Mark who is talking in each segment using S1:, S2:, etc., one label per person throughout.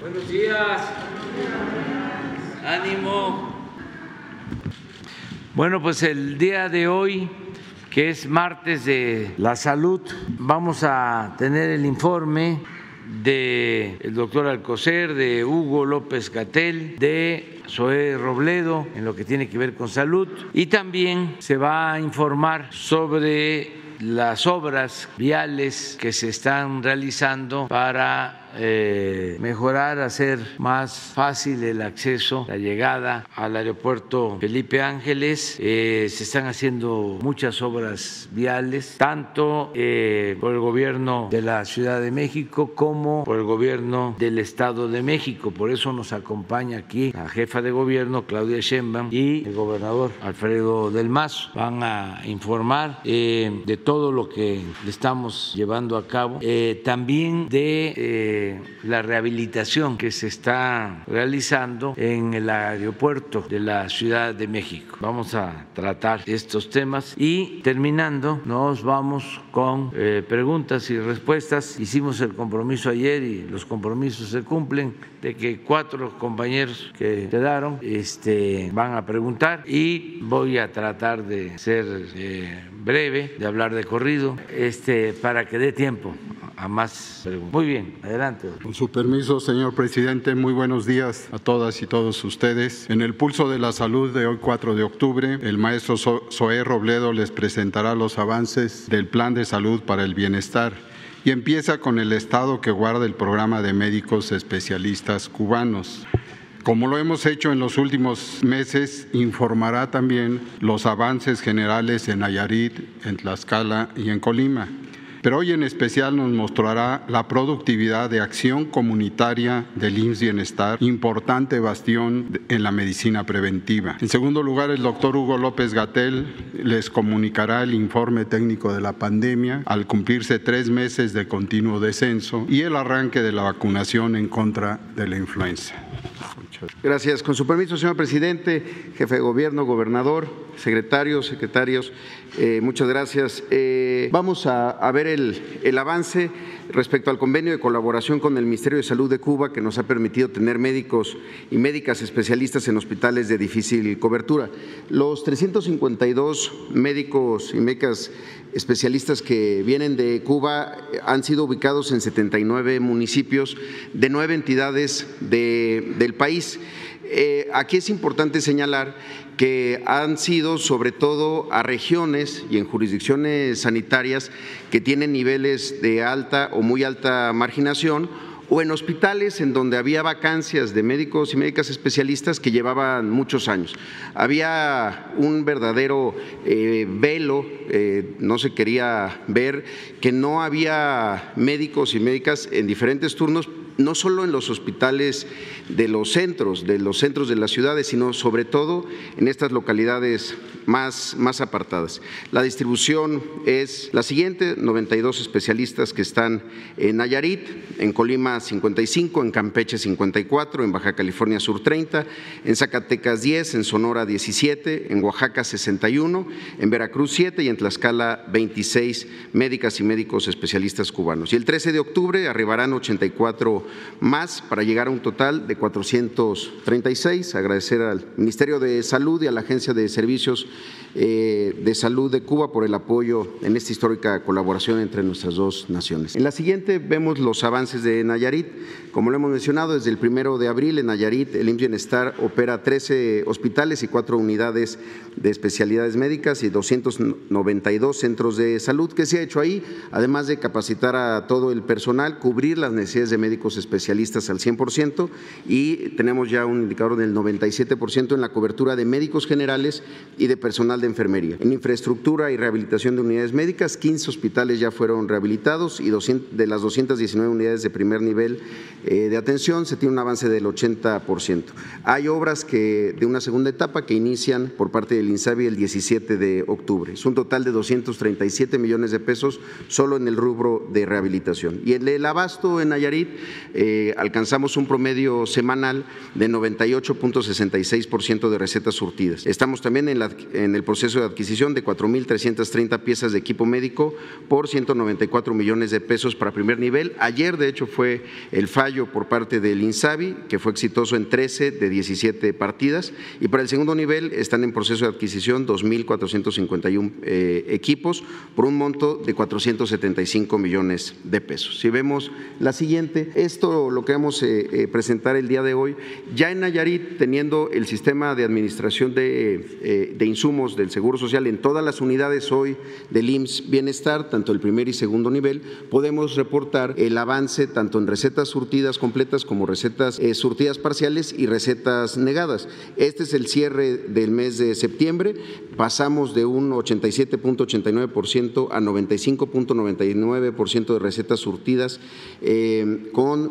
S1: Buenos días. Ánimo. Bueno, pues el día de hoy, que es martes de la salud, vamos a tener el informe del el doctor Alcocer, de Hugo López Catel, de Zoé Robledo en lo que tiene que ver con salud y también se va a informar sobre las obras viales que se están realizando para eh, mejorar, hacer más fácil el acceso, la llegada al aeropuerto Felipe Ángeles. Eh, se están haciendo muchas obras viales, tanto eh, por el gobierno de la Ciudad de México como por el gobierno del Estado de México. Por eso nos acompaña aquí la jefa de gobierno, Claudia Sheinbaum, y el gobernador Alfredo del Mazo. Van a informar de todo lo que estamos llevando a cabo, también de la rehabilitación que se está realizando en el aeropuerto de la Ciudad de México. Vamos a tratar estos temas y terminando nos vamos con eh, preguntas y respuestas. Hicimos el compromiso ayer y los compromisos se cumplen de que cuatro compañeros que quedaron este, van a preguntar y voy a tratar de ser eh, breve, de hablar de corrido, este, para que dé tiempo a más preguntas. Muy bien, adelante.
S2: Con su permiso, señor presidente, muy buenos días a todas y todos ustedes. En el pulso de la salud de hoy, 4 de octubre, el maestro Zoé Robledo les presentará los avances del Plan de Salud para el Bienestar y empieza con el estado que guarda el programa de médicos especialistas cubanos. Como lo hemos hecho en los últimos meses, informará también los avances generales en Nayarit, en Tlaxcala y en Colima pero hoy en especial nos mostrará la productividad de acción comunitaria del IMSS Bienestar, importante bastión en la medicina preventiva. En segundo lugar, el doctor Hugo López Gatel les comunicará el informe técnico de la pandemia al cumplirse tres meses de continuo descenso y el arranque de la vacunación en contra de la influenza.
S3: Gracias. Con su permiso, señor presidente, jefe de gobierno, gobernador, secretarios, secretarios, eh, muchas gracias. Eh, vamos a, ver el, el, avance respecto al convenio de colaboración con el Ministerio de Salud de Cuba que nos ha permitido tener médicos y médicas especialistas en hospitales de difícil cobertura. Los 352 médicos y médicas especialistas que vienen de Cuba han sido ubicados en 79 municipios de nueve entidades del país. Eh, aquí es importante señalar que han sido sobre todo a regiones y en jurisdicciones sanitarias que tienen niveles de alta o muy alta marginación o en hospitales en donde había vacancias de médicos y médicas especialistas que llevaban muchos años. Había un verdadero eh, velo, eh, no se quería ver, que no había médicos y médicas en diferentes turnos no solo en los hospitales de los centros, de los centros de las ciudades, sino sobre todo en estas localidades más, más apartadas. La distribución es la siguiente, 92 especialistas que están en Nayarit, en Colima 55, en Campeche 54, en Baja California Sur 30, en Zacatecas 10, en Sonora 17, en Oaxaca 61, en Veracruz 7 y en Tlaxcala 26 médicas y médicos especialistas cubanos. Y el 13 de octubre arribarán 84 más para llegar a un total de 436. Agradecer al Ministerio de Salud y a la Agencia de Servicios eh, de Salud de Cuba por el apoyo en esta histórica colaboración entre nuestras dos naciones. En la siguiente vemos los avances de Nayarit. Como lo hemos mencionado, desde el primero de abril en Nayarit el IMSS Bienestar opera 13 hospitales y cuatro unidades de especialidades médicas y 292 centros de salud. ¿Qué se ha hecho ahí? Además de capacitar a todo el personal, cubrir las necesidades de médicos especialistas al 100% y tenemos ya un indicador del 97% en la cobertura de médicos generales y de personal de enfermería. En infraestructura y rehabilitación de unidades médicas, 15 hospitales ya fueron rehabilitados y de las 219 unidades de primer nivel eh, de atención se tiene un avance del 80%. Hay obras que de una segunda etapa que inician por parte del INSABI el 17 de octubre. Es un total de 237 millones de pesos solo en el rubro de rehabilitación. Y el abasto en Nayarit eh, alcanzamos un promedio semanal de 98.66% de recetas surtidas. Estamos también en, en el proceso de adquisición de 4.330 piezas de equipo médico por 194 millones de pesos para primer nivel. Ayer, de hecho, fue el fallo por parte del INSABI, que fue exitoso en 13 de 17 partidas. Y para el segundo nivel están en proceso de adquisición 2.451 eh, equipos por un monto de 475 millones de pesos. Si vemos la siguiente, esto lo que vamos a eh, eh, presentar el día de hoy, ya en Nayarit, teniendo el sistema de administración de, de insumos del Seguro Social en todas las unidades hoy del IMSS Bienestar, tanto el primer y segundo nivel, podemos reportar el avance tanto en recetas surtidas completas como recetas surtidas parciales y recetas negadas. Este es el cierre del mes de septiembre. Pasamos de un 87.89% a 95.99% de recetas surtidas eh,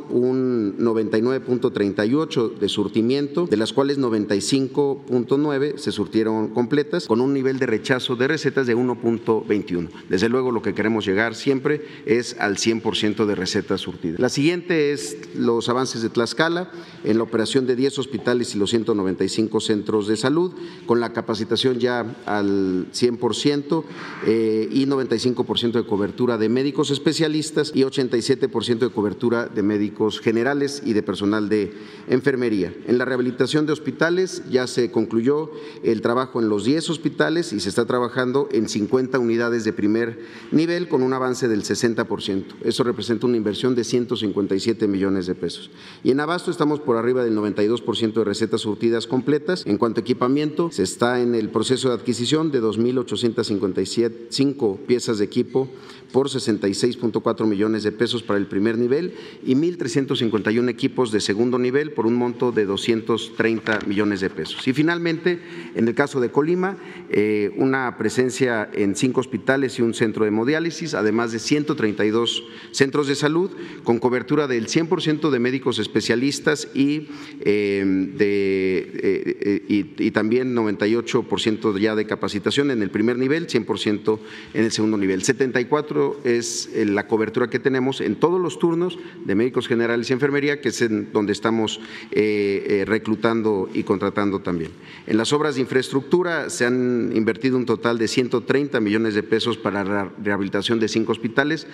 S3: un 99.38% de surtimiento, de las cuales 95.9% se surtieron completas, con un nivel de rechazo de recetas de 1.21. Desde luego lo que queremos llegar siempre es al 100% de recetas surtidas. La siguiente es los avances de Tlaxcala en la operación de 10 hospitales y los 195 centros de salud, con la capacitación ya al 100% eh, y 95% de cobertura de médicos especialistas y 87% de cobertura de médicos generales y de personal de enfermería. En la rehabilitación de hospitales ya se concluyó el trabajo en los 10 hospitales y se está trabajando en 50 unidades de primer nivel con un avance del 60%. Eso representa una inversión de 157 millones de pesos. Y en abasto estamos por arriba del 92% de recetas surtidas completas. En cuanto a equipamiento, se está en el proceso de adquisición de 2.855 piezas de equipo por 66.4 millones de pesos para el primer nivel y 1.351 equipos de segundo nivel por un monto de 230 millones de pesos. Y finalmente, en el caso de Colima, eh, una presencia en cinco hospitales y un centro de hemodiálisis, además de 132 centros de salud, con cobertura del 100% de médicos especialistas y, eh, de, eh, y, y también 98% ya de capacitación en el primer nivel, 100% en el segundo nivel. 74 es la cobertura que tenemos en todos los turnos de médicos generales y enfermería, que es en donde estamos eh, eh, reclutando y contratando también. En las obras de infraestructura se han invertido un total de 130 millones de pesos para la rehabilitación de cinco hospitales,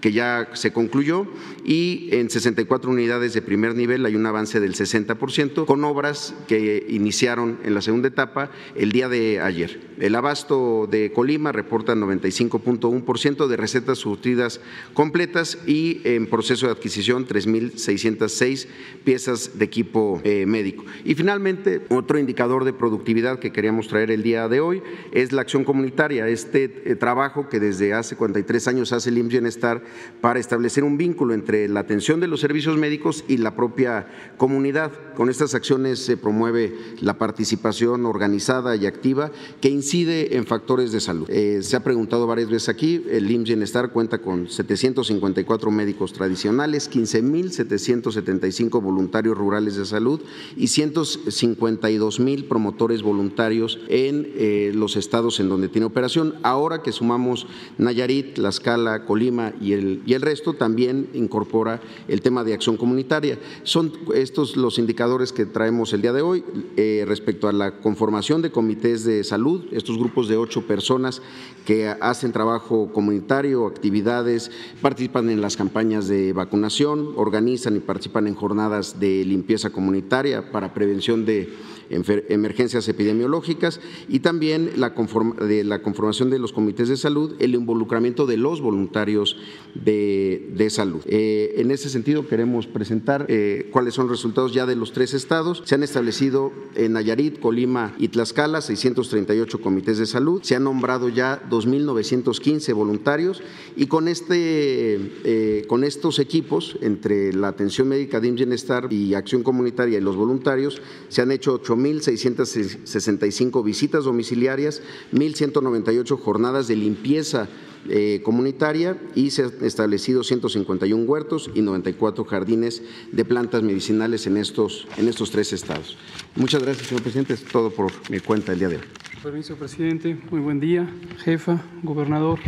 S3: que ya se concluyó, y en 64 unidades de primer nivel hay un avance del 60%, con obras que iniciaron en la segunda etapa el día de ayer. El abasto de Colima reporta 95.1% de recetas surtidas completas y en proceso de adquisición 3.606 piezas de equipo eh, médico. Y finalmente, otro indicador de productividad que queríamos traer el día de hoy es la acción comunitaria, este eh, trabajo que desde hace 43 años hace el IMSS Bienestar para establecer un vínculo entre la atención de los servicios médicos y la propia comunidad. Con estas acciones se promueve la participación organizada y activa que incide en factores de salud. Eh, se ha preguntado varias veces aquí, el IMSS Bienestar cuenta con 754 médicos tradicionales, 15.775 voluntarios rurales de salud y 152 mil promotores voluntarios en eh, los estados en donde tiene operación. Ahora que sumamos Nayarit, Tlaxcala, Colima y el, y el resto, también incorpora el tema de acción comunitaria. Son estos los indicadores que traemos el día de hoy eh, respecto a la conformación de comités de salud, estos grupos de ocho personas que hacen trabajo comunitario actividades, participan en las campañas de vacunación, organizan y participan en jornadas de limpieza comunitaria para prevención de emergencias epidemiológicas y también la, de la conformación de los comités de salud, el involucramiento de los voluntarios de, de salud. Eh, en ese sentido, queremos presentar eh, cuáles son los resultados ya de los tres estados. Se han establecido en Nayarit, Colima y Tlaxcala 638 comités de salud. Se han nombrado ya 2.915 voluntarios y con, este, eh, con estos equipos, entre la atención médica de Bienestar y acción comunitaria y los voluntarios, se han hecho 8 1.665 visitas domiciliarias, 1.198 jornadas de limpieza eh, comunitaria y se han establecido 151 huertos y 94 jardines de plantas medicinales en estos, en estos tres estados. Muchas gracias, señor presidente. Es todo por mi cuenta el día de hoy.
S4: Permiso, presidente. Muy buen día, jefa, gobernador,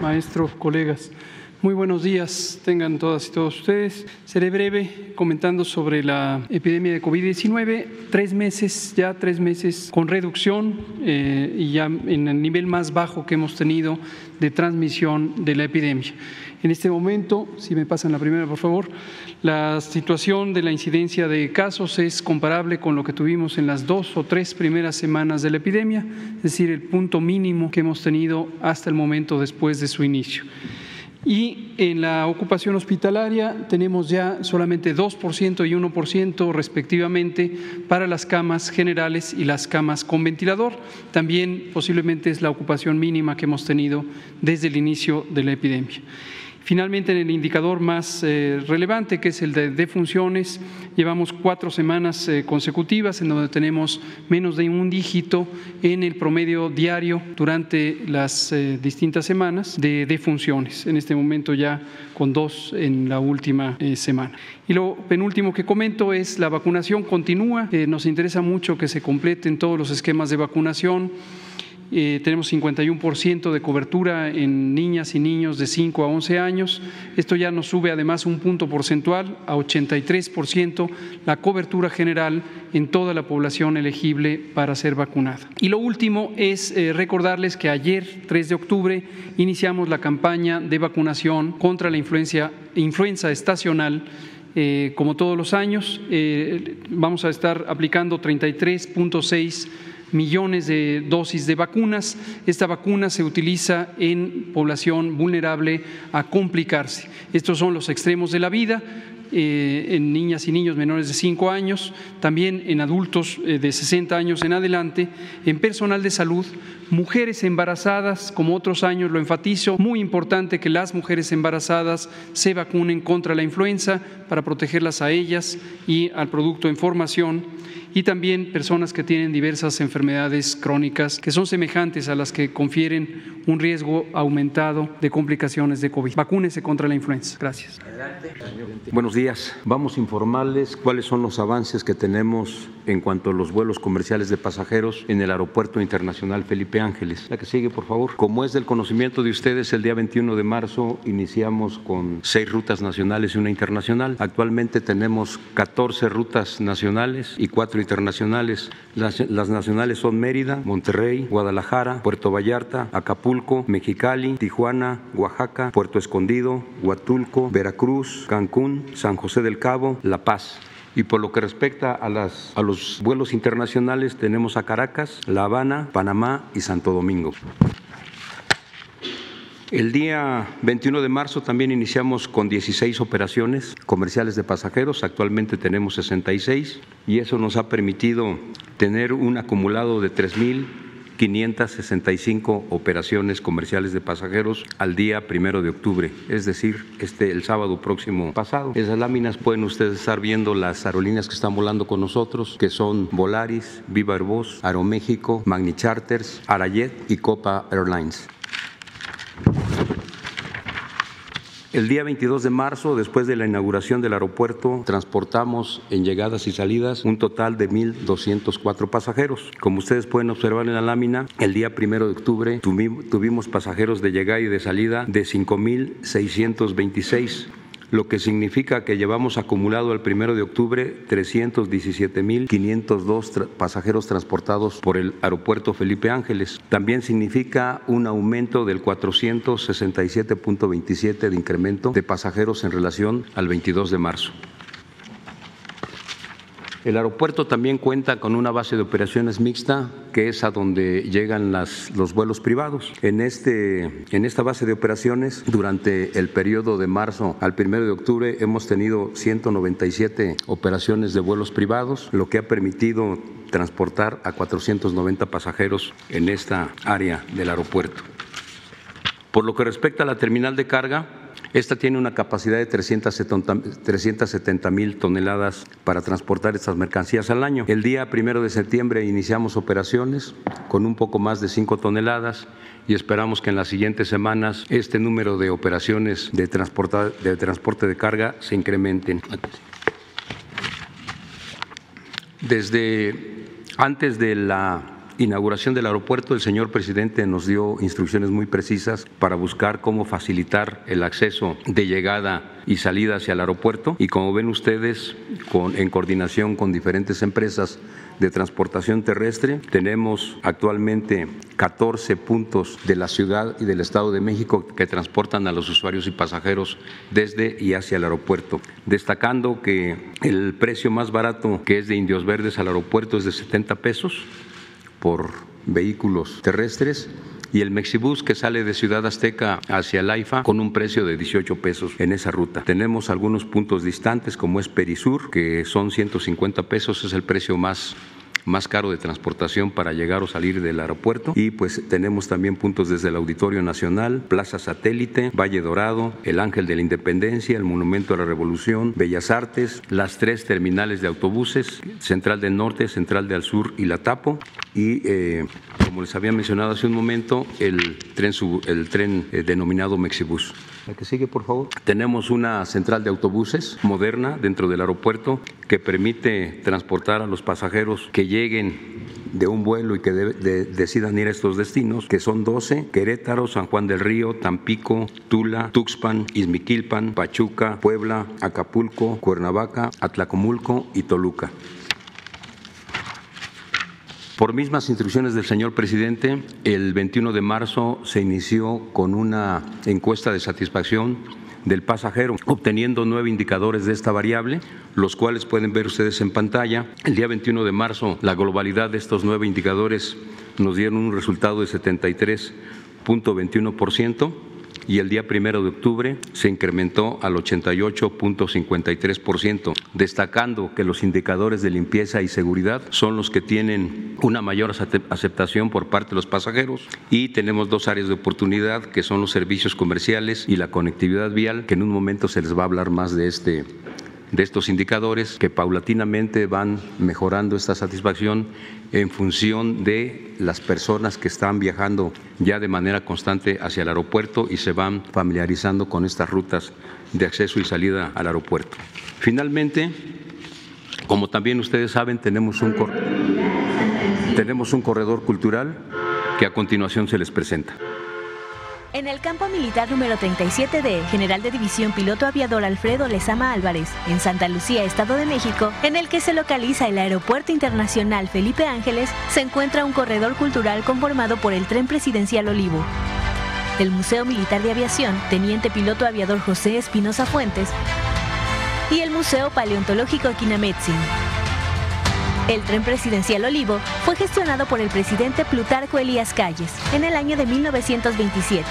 S4: maestro, colegas. Muy buenos días, tengan todas y todos ustedes. Seré breve comentando sobre la epidemia de COVID-19. Tres meses, ya tres meses con reducción eh, y ya en el nivel más bajo que hemos tenido de transmisión de la epidemia. En este momento, si me pasan la primera, por favor, la situación de la incidencia de casos es comparable con lo que tuvimos en las dos o tres primeras semanas de la epidemia, es decir, el punto mínimo que hemos tenido hasta el momento después de su inicio. Y en la ocupación hospitalaria tenemos ya solamente 2% y 1% respectivamente para las camas generales y las camas con ventilador. También posiblemente es la ocupación mínima que hemos tenido desde el inicio de la epidemia. Finalmente, en el indicador más eh, relevante, que es el de defunciones, llevamos cuatro semanas eh, consecutivas en donde tenemos menos de un dígito en el promedio diario durante las eh, distintas semanas de defunciones. En este momento ya con dos en la última semana. Y lo penúltimo que comento es la vacunación continúa. nos interesa mucho que se completen todos los esquemas de vacunación. Eh, tenemos 51% de cobertura en niñas y niños de 5 a 11 años. Esto ya nos sube además un punto porcentual a 83% la cobertura general en toda la población elegible para ser vacunada. Y lo último es eh, recordarles que ayer, 3 de octubre, iniciamos la campaña de vacunación contra la influenza estacional. Eh, como todos los años, vamos a estar aplicando 33.6 millones de dosis de vacunas. Esta vacuna se utiliza en población vulnerable a complicarse. Estos son los extremos de la vida. Eh, en niñas y niños menores de 5 años, también en adultos eh, de 60 años en adelante, en personal de salud, mujeres embarazadas, como otros años lo enfatizo, muy importante que las mujeres embarazadas se vacunen contra la influenza para protegerlas a ellas y al producto en formación y también personas que tienen diversas enfermedades crónicas que son semejantes a las que confieren un riesgo aumentado de complicaciones de COVID. Vacúnese contra la influenza. Gracias.
S5: Buenos días. Vamos a informarles cuáles son los avances que tenemos en cuanto a los vuelos comerciales de pasajeros en el Aeropuerto Internacional Felipe Ángeles. La que sigue, por favor. Como es del conocimiento de ustedes, el día 21 de marzo iniciamos con seis rutas nacionales y una internacional. Actualmente tenemos 14 rutas nacionales y cuatro internacionales. Las, nacionales son Mérida, Monterrey, Guadalajara, Puerto Vallarta, Acapulco, Mexicali, Tijuana, Oaxaca, Puerto Escondido, Huatulco, Veracruz, Cancún, San José del Cabo, La Paz. Y por lo que respecta a, las, a los vuelos internacionales, tenemos a Caracas, La Habana, Panamá y Santo Domingo. El día 21 de marzo también iniciamos con 16 operaciones comerciales de pasajeros, actualmente tenemos 66 y eso nos ha permitido tener un acumulado de 3.565 operaciones comerciales de pasajeros al día primero de octubre, es decir, este el sábado próximo pasado. Esas láminas pueden ustedes estar viendo las aerolíneas que están volando con nosotros, que son Volaris, Viva Aerobús, Aeroméxico, Magni Charters, Arayet y Copa Airlines. El día 22 de marzo, después de la inauguración del aeropuerto, transportamos en llegadas y salidas un total de 1.204 pasajeros. Como ustedes pueden observar en la lámina, el día 1 de octubre tuvimos pasajeros de llegada y de salida de 5.626 lo que significa que llevamos acumulado al primero de octubre 317.502 pasajeros transportados por el aeropuerto Felipe Ángeles. También significa un aumento del 467.27 de incremento de pasajeros en relación al 22 de marzo. El aeropuerto también cuenta con una base de operaciones mixta, que es a donde llegan los vuelos privados. En, este, en esta base de operaciones, durante el periodo de marzo al 1 de octubre, hemos tenido 197 operaciones de vuelos privados, lo que ha permitido transportar a 490 pasajeros en esta área del aeropuerto. Por lo que respecta a la terminal de carga, esta tiene una capacidad de 370 mil toneladas para transportar estas mercancías al año. El día primero de septiembre iniciamos operaciones con un poco más de 5 toneladas y esperamos que en las siguientes semanas este número de operaciones de, de transporte de carga se incrementen. Desde antes de la inauguración del aeropuerto, el señor presidente nos dio instrucciones muy precisas para buscar cómo facilitar el acceso de llegada y salida hacia el aeropuerto. Y como ven ustedes, con, en coordinación con diferentes empresas de transportación terrestre, tenemos actualmente 14 puntos de la ciudad y del Estado de México que transportan a los usuarios y pasajeros desde y hacia el aeropuerto. Destacando que el precio más barato que es de Indios Verdes al aeropuerto es de 70 pesos por vehículos terrestres y el Mexibus que sale de Ciudad Azteca hacia el AIFA con un precio de 18 pesos en esa ruta. Tenemos algunos puntos distantes como es Perisur, que son 150 pesos, es el precio más más caro de transportación para llegar o salir del aeropuerto. Y pues tenemos también puntos desde el Auditorio Nacional, Plaza Satélite, Valle Dorado, el Ángel de la Independencia, el Monumento a la Revolución, Bellas Artes, las tres terminales de autobuses, Central del Norte, Central del Sur y La Tapo. Y eh, como les había mencionado hace un momento, el tren, el tren eh, denominado Mexibus. La que sigue, por favor. Tenemos una central de autobuses moderna dentro del aeropuerto que permite transportar a los pasajeros que lleguen de un vuelo y que decidan ir a estos destinos, que son 12, Querétaro, San Juan del Río, Tampico, Tula, Tuxpan, Izmiquilpan, Pachuca, Puebla, Acapulco, Cuernavaca, Atlacomulco y Toluca. Por mismas instrucciones del señor presidente, el 21 de marzo se inició con una encuesta de satisfacción del pasajero, obteniendo nueve indicadores de esta variable, los cuales pueden ver ustedes en pantalla. El día 21 de marzo, la globalidad de estos nueve indicadores nos dieron un resultado de 73.21% y el día primero de octubre se incrementó al 88.53%, destacando que los indicadores de limpieza y seguridad son los que tienen una mayor aceptación por parte de los pasajeros y tenemos dos áreas de oportunidad que son los servicios comerciales y la conectividad vial, que en un momento se les va a hablar más de este de estos indicadores que paulatinamente van mejorando esta satisfacción en función de las personas que están viajando ya de manera constante hacia el aeropuerto y se van familiarizando con estas rutas de acceso y salida al aeropuerto. Finalmente, como también ustedes saben, tenemos un, tenemos un corredor cultural que a continuación se les presenta.
S6: En el campo militar número 37D, general de división piloto aviador Alfredo Lezama Álvarez, en Santa Lucía, Estado de México, en el que se localiza el Aeropuerto Internacional Felipe Ángeles, se encuentra un corredor cultural conformado por el tren presidencial Olivo, el Museo Militar de Aviación, Teniente Piloto Aviador José Espinosa Fuentes, y el Museo Paleontológico Quinametzin. El tren presidencial Olivo fue gestionado por el presidente Plutarco Elías Calles en el año de 1927.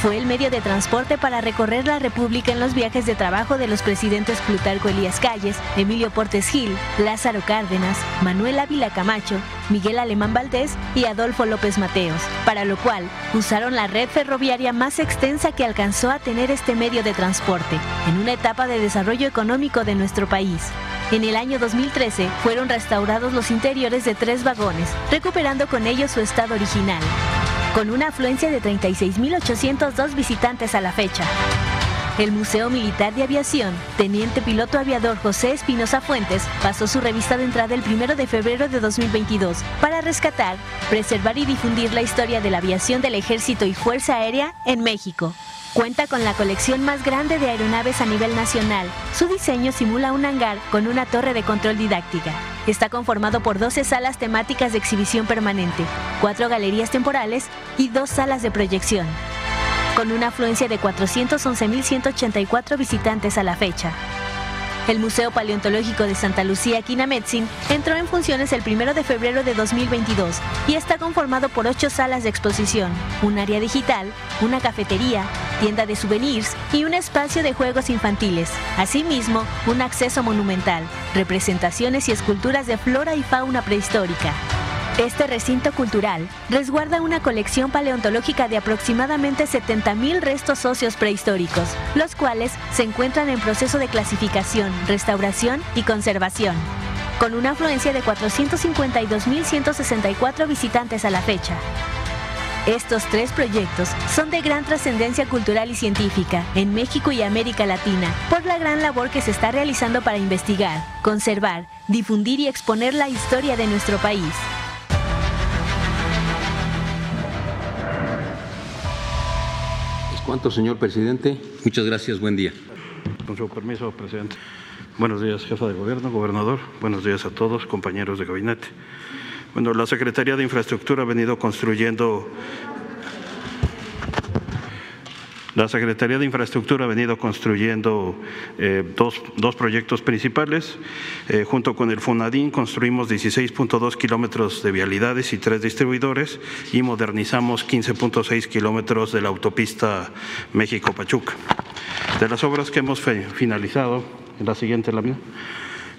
S6: Fue el medio de transporte para recorrer la República en los viajes de trabajo de los presidentes Plutarco Elías Calles, Emilio Portes Gil, Lázaro Cárdenas, Manuel Ávila Camacho, Miguel Alemán Valdés y Adolfo López Mateos, para lo cual usaron la red ferroviaria más extensa que alcanzó a tener este medio de transporte en una etapa de desarrollo económico de nuestro país. En el año 2013 fueron restaurados los interiores de tres vagones, recuperando con ellos su estado original, con una afluencia de 36.802 visitantes a la fecha. El Museo Militar de Aviación, Teniente Piloto Aviador José Espinosa Fuentes, pasó su revista de entrada el 1 de febrero de 2022 para rescatar, preservar y difundir la historia de la aviación del Ejército y Fuerza Aérea en México. Cuenta con la colección más grande de aeronaves a nivel nacional. Su diseño simula un hangar con una torre de control didáctica. Está conformado por 12 salas temáticas de exhibición permanente, 4 galerías temporales y 2 salas de proyección. Con una afluencia de 411.184 visitantes a la fecha. El Museo Paleontológico de Santa Lucía Quinametzin entró en funciones el 1 de febrero de 2022 y está conformado por ocho salas de exposición, un área digital, una cafetería, tienda de souvenirs y un espacio de juegos infantiles. Asimismo, un acceso monumental, representaciones y esculturas de flora y fauna prehistórica. Este recinto cultural resguarda una colección paleontológica de aproximadamente 70.000 restos óseos prehistóricos, los cuales se encuentran en proceso de clasificación, restauración y conservación, con una afluencia de 452.164 visitantes a la fecha. Estos tres proyectos son de gran trascendencia cultural y científica en México y América Latina por la gran labor que se está realizando para investigar, conservar, difundir y exponer la historia de nuestro país.
S5: Cuanto, señor presidente. Muchas gracias. Buen día.
S7: Con su permiso, presidente. Buenos días, jefa de gobierno, gobernador. Buenos días a todos, compañeros de gabinete. Bueno, la Secretaría de Infraestructura ha venido construyendo la Secretaría de Infraestructura ha venido construyendo eh, dos, dos, proyectos principales. Eh, junto con el FONADIN construimos 16.2 kilómetros de vialidades y tres distribuidores y modernizamos 15.6 kilómetros de la autopista México-Pachuca. De las obras que hemos finalizado, en la siguiente lámina.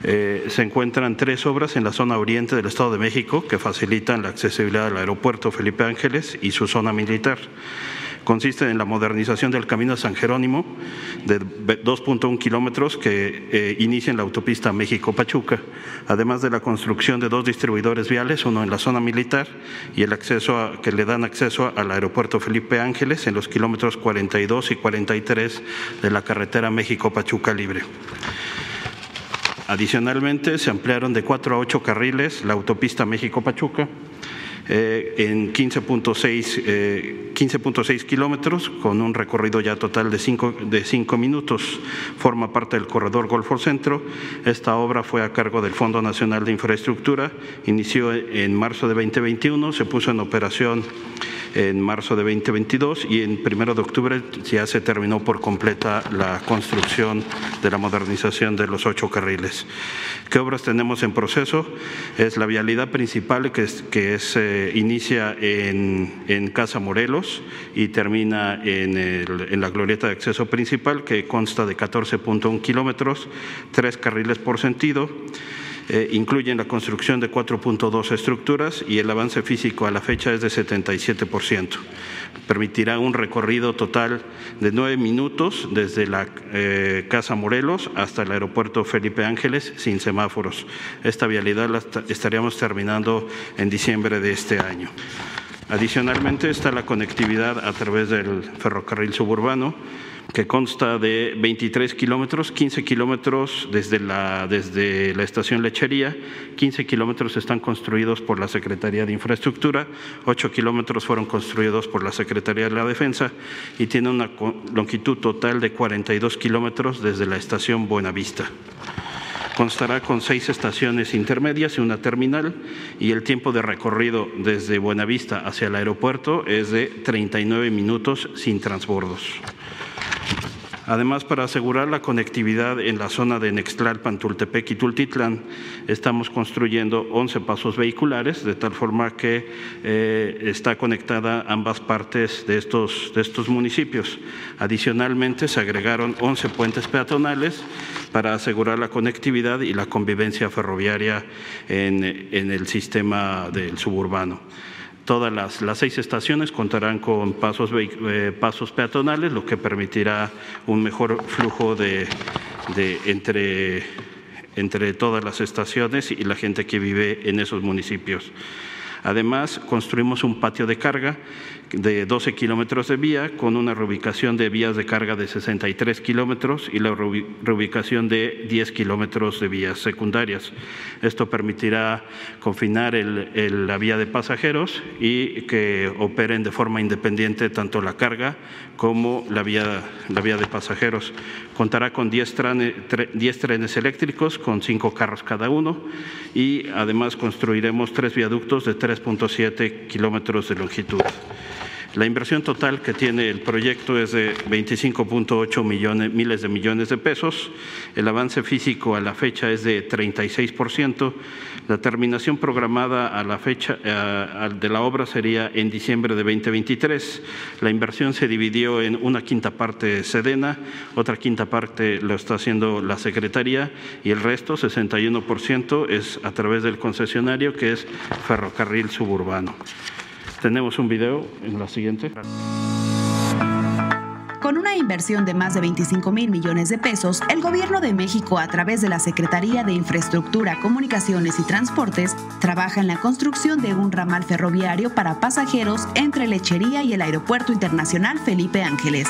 S7: Eh, se encuentran tres obras en la zona oriente del Estado de México que facilitan la accesibilidad al aeropuerto Felipe Ángeles y su zona militar consiste en la modernización del Camino San Jerónimo de 2.1 kilómetros que eh, inicia en la autopista México-Pachuca, además de la construcción de dos distribuidores viales, uno en la zona militar y el acceso que le dan acceso al aeropuerto Felipe Ángeles en los kilómetros 42 y 43 de la carretera México-Pachuca libre. Adicionalmente, se ampliaron de cuatro a ocho carriles la autopista México-Pachuca eh, en 15.6 eh, kilómetros con un recorrido ya total de 5 de cinco minutos. Forma parte del corredor Golfo Centro. Esta obra fue a cargo del Fondo Nacional de Infraestructura. Inició en marzo de 2021, se puso en operación en marzo de 2022 y en primero de octubre ya se terminó por completa la construcción de la modernización de los ocho carriles. ¿Qué obras tenemos en proceso? Es la vialidad principal que, es, que es, eh, inicia en, en, Casa Morelos y termina en, en la glorieta de acceso principal que consta de 14.1 kilómetros, tres carriles por sentido. Eh, incluyen la construcción de 4.2 estructuras y el avance físico a la fecha es de 77%. Permitirá un recorrido total de nueve minutos desde la eh, Casa Morelos hasta el aeropuerto Felipe Ángeles sin semáforos. Esta vialidad la estaríamos terminando en diciembre de este año. Adicionalmente está la conectividad a través del ferrocarril suburbano que consta de 23 kilómetros, 15 kilómetros desde la, desde la estación Lechería, 15 kilómetros están construidos por la Secretaría de Infraestructura, 8 kilómetros fueron construidos por la Secretaría de la Defensa y tiene una longitud total de 42 kilómetros desde la estación Buenavista constará con seis estaciones intermedias y una terminal y el tiempo de recorrido desde Buenavista hacia el aeropuerto es de 39 minutos sin transbordos. Además, para asegurar la conectividad en la zona de Nextlalpan, Tultepec y Tultitlán, estamos construyendo 11 pasos vehiculares, de tal forma que eh, está conectada ambas partes de estos, municipios. Adicionalmente, se agregaron 11 puentes peatonales para asegurar la conectividad y la convivencia ferroviaria en el sistema del suburbano. Todas las, seis estaciones contarán con pasos, eh, pasos peatonales, lo que permitirá un mejor flujo de, entre, entre todas las estaciones y la gente que vive en esos municipios. Además, construimos un patio de carga de 12 kilómetros de vía con una reubicación de vías de carga de 63 kilómetros y la reubicación de 10 kilómetros de vías secundarias. Esto permitirá confinar la vía de pasajeros y que operen de forma independiente tanto la carga como la vía, la vía de pasajeros. Contará con 10 trenes, 10 trenes eléctricos con 5 carros cada uno y además construiremos tres viaductos de 3.7 kilómetros de longitud. La inversión total que tiene el proyecto es de 25.8 millones, miles de millones de pesos. El avance físico a la fecha es de 36%. La terminación programada a la fecha eh, de la obra sería en diciembre de 2023. La inversión se dividió en una quinta parte Sedena, otra quinta parte lo está haciendo la Secretaría y el resto, 61%, es a través del concesionario que es Ferrocarril Suburbano. Tenemos un video en la siguiente.
S8: Con una inversión de más de 25 mil millones de pesos, el Gobierno de México, a través de la Secretaría de Infraestructura, Comunicaciones y Transportes, trabaja en la construcción de un ramal ferroviario para pasajeros entre Lechería y el Aeropuerto Internacional Felipe Ángeles.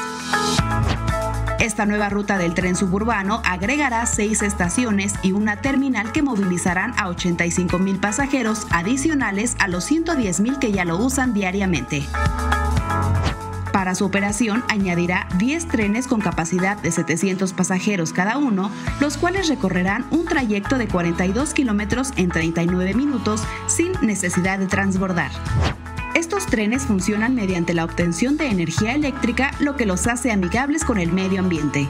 S8: Esta nueva ruta del tren suburbano agregará seis estaciones y una terminal que movilizarán a 85 mil pasajeros adicionales a los 110 mil que ya lo usan diariamente. Para su operación añadirá 10 trenes con capacidad de 700 pasajeros cada uno, los cuales recorrerán un trayecto de 42 kilómetros en 39 minutos sin necesidad de transbordar. Estos trenes funcionan mediante la obtención de energía eléctrica, lo que los hace amigables con el medio ambiente.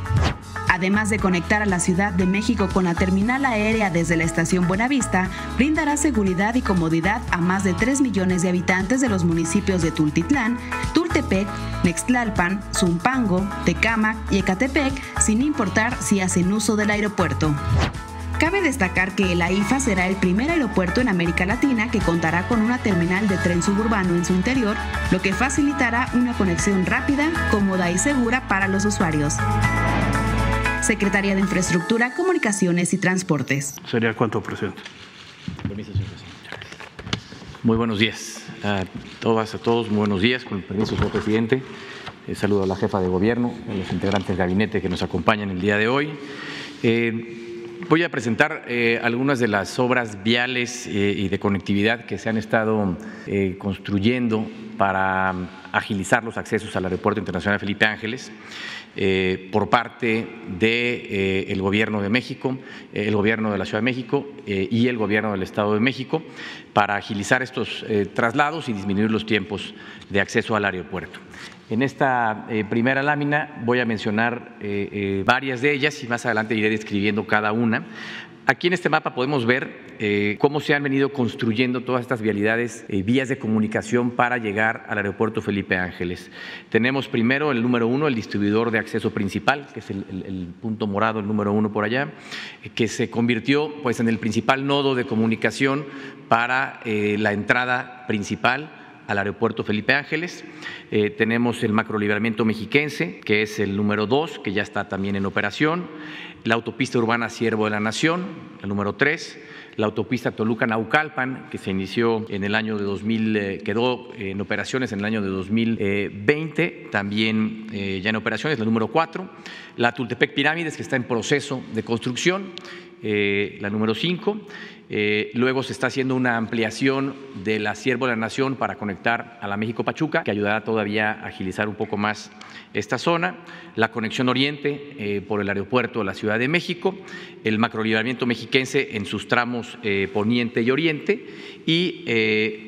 S8: Además de conectar a la Ciudad de México con la terminal aérea desde la estación Buenavista, brindará seguridad y comodidad a más de 3 millones de habitantes de los municipios de Tultitlán, Tultepec, Nextlalpan, Zumpango, Tecámac y Ecatepec, sin importar si hacen uso del aeropuerto. Cabe destacar que el AIFA será el primer aeropuerto en América Latina que contará con una terminal de tren suburbano en su interior, lo que facilitará una conexión rápida, cómoda y segura para los usuarios. Secretaría de Infraestructura, Comunicaciones y Transportes.
S7: ¿Sería cuánto, presidente?
S9: Permiso, señor presidente. Muy buenos días a todas, a todos. Muy buenos días, con el permiso, señor presidente. Eh, saludo a la jefa de gobierno, a los integrantes del gabinete que nos acompañan el día de hoy. Eh, Voy a presentar eh, algunas de las obras viales eh, y de conectividad que se han estado eh, construyendo para agilizar los accesos al Aeropuerto Internacional Felipe Ángeles por parte del Gobierno de México, el Gobierno de la Ciudad de México y el Gobierno del Estado de México para agilizar estos traslados y disminuir los tiempos de acceso al aeropuerto. En esta eh, primera lámina voy a mencionar eh, eh, varias de ellas y más adelante iré describiendo cada una. Aquí en este mapa podemos ver cómo se han venido construyendo todas estas vialidades, vías de comunicación para llegar al aeropuerto Felipe Ángeles. Tenemos primero el número uno, el distribuidor de acceso principal, que es el, punto morado, el número uno por allá, que se convirtió pues, en el principal nodo de comunicación para la entrada principal al aeropuerto Felipe Ángeles. Eh, tenemos el macrolibramiento mexiquense, que es el número dos, que ya está también en operación. La autopista urbana Siervo de la Nación, el número tres. La autopista Toluca-Naucalpan, que se inició en el año de 2000, eh, quedó en operaciones en el año de 2020, también eh, ya en operaciones, el número cuatro. La Tultepec Pirámides, que está en proceso de construcción, la número cinco eh, luego se está haciendo una ampliación de la Siervo de la Nación para conectar a la México Pachuca, que ayudará todavía a agilizar un poco más esta zona. La conexión oriente eh, por el aeropuerto de la Ciudad de México, el macrolibramiento mexiquense en sus tramos eh, poniente y oriente y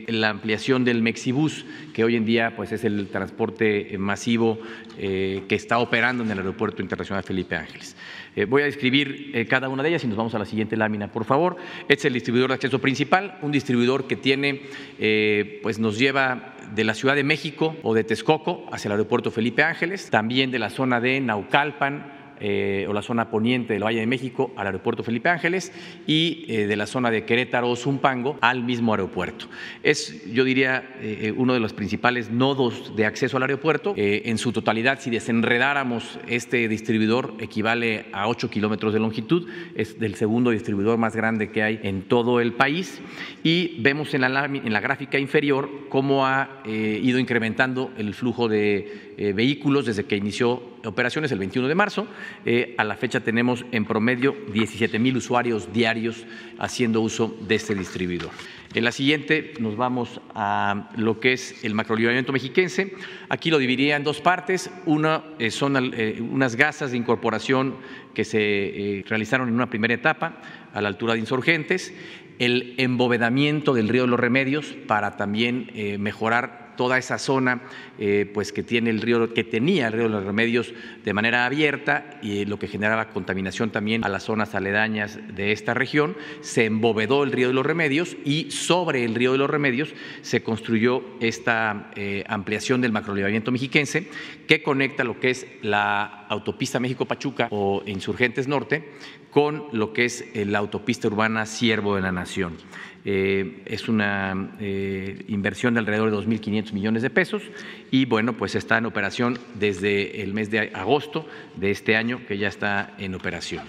S9: la ampliación del Mexibus, que hoy en día pues, es el transporte masivo que está operando en el Aeropuerto Internacional Felipe Ángeles. Eh, voy a describir eh, cada una de ellas y nos vamos a la siguiente lámina, por favor. Este es el distribuidor de acceso principal, un distribuidor que tiene, eh, pues nos lleva de la Ciudad de México o de Texcoco hacia el aeropuerto Felipe Ángeles, también de la zona de Naucalpan, eh, o la zona poniente del Valle de México al aeropuerto Felipe Ángeles y eh, de la zona de Querétaro o Zumpango al mismo aeropuerto. Es, yo diría, eh, uno de los principales nodos de acceso al aeropuerto. en su totalidad, si desenredáramos este distribuidor, equivale a 8 kilómetros de longitud, es del segundo distribuidor más grande que hay en todo el país y vemos en la, en la gráfica inferior cómo ha ido incrementando el flujo de vehículos desde que inició operaciones el 21 de marzo. Eh, a la fecha tenemos en promedio 17 mil usuarios diarios haciendo uso de este distribuidor. En la siguiente nos vamos a lo que es el macrolibramiento mexiquense. Aquí lo dividiría en dos partes. Una eh, son eh, unas gasas de incorporación que se realizaron en una primera etapa a la altura de insurgentes, el embovedamiento del río de los remedios para también mejorar toda esa zona eh, pues que tiene el río, que tenía el río de los remedios de manera abierta y lo que generaba contaminación también a las zonas aledañas de esta región, se embovedó el río de los remedios y sobre el río de los remedios se construyó esta eh, ampliación del macrolevamiento mexiquense que conecta lo que es la autopista México-Pachuca o Insurgentes Norte con lo que es la autopista urbana Siervo de la Nación. Eh, es una eh, inversión de alrededor de 2.500 millones de pesos y bueno, pues está en operación desde el mes de agosto de este año que ya está en operación.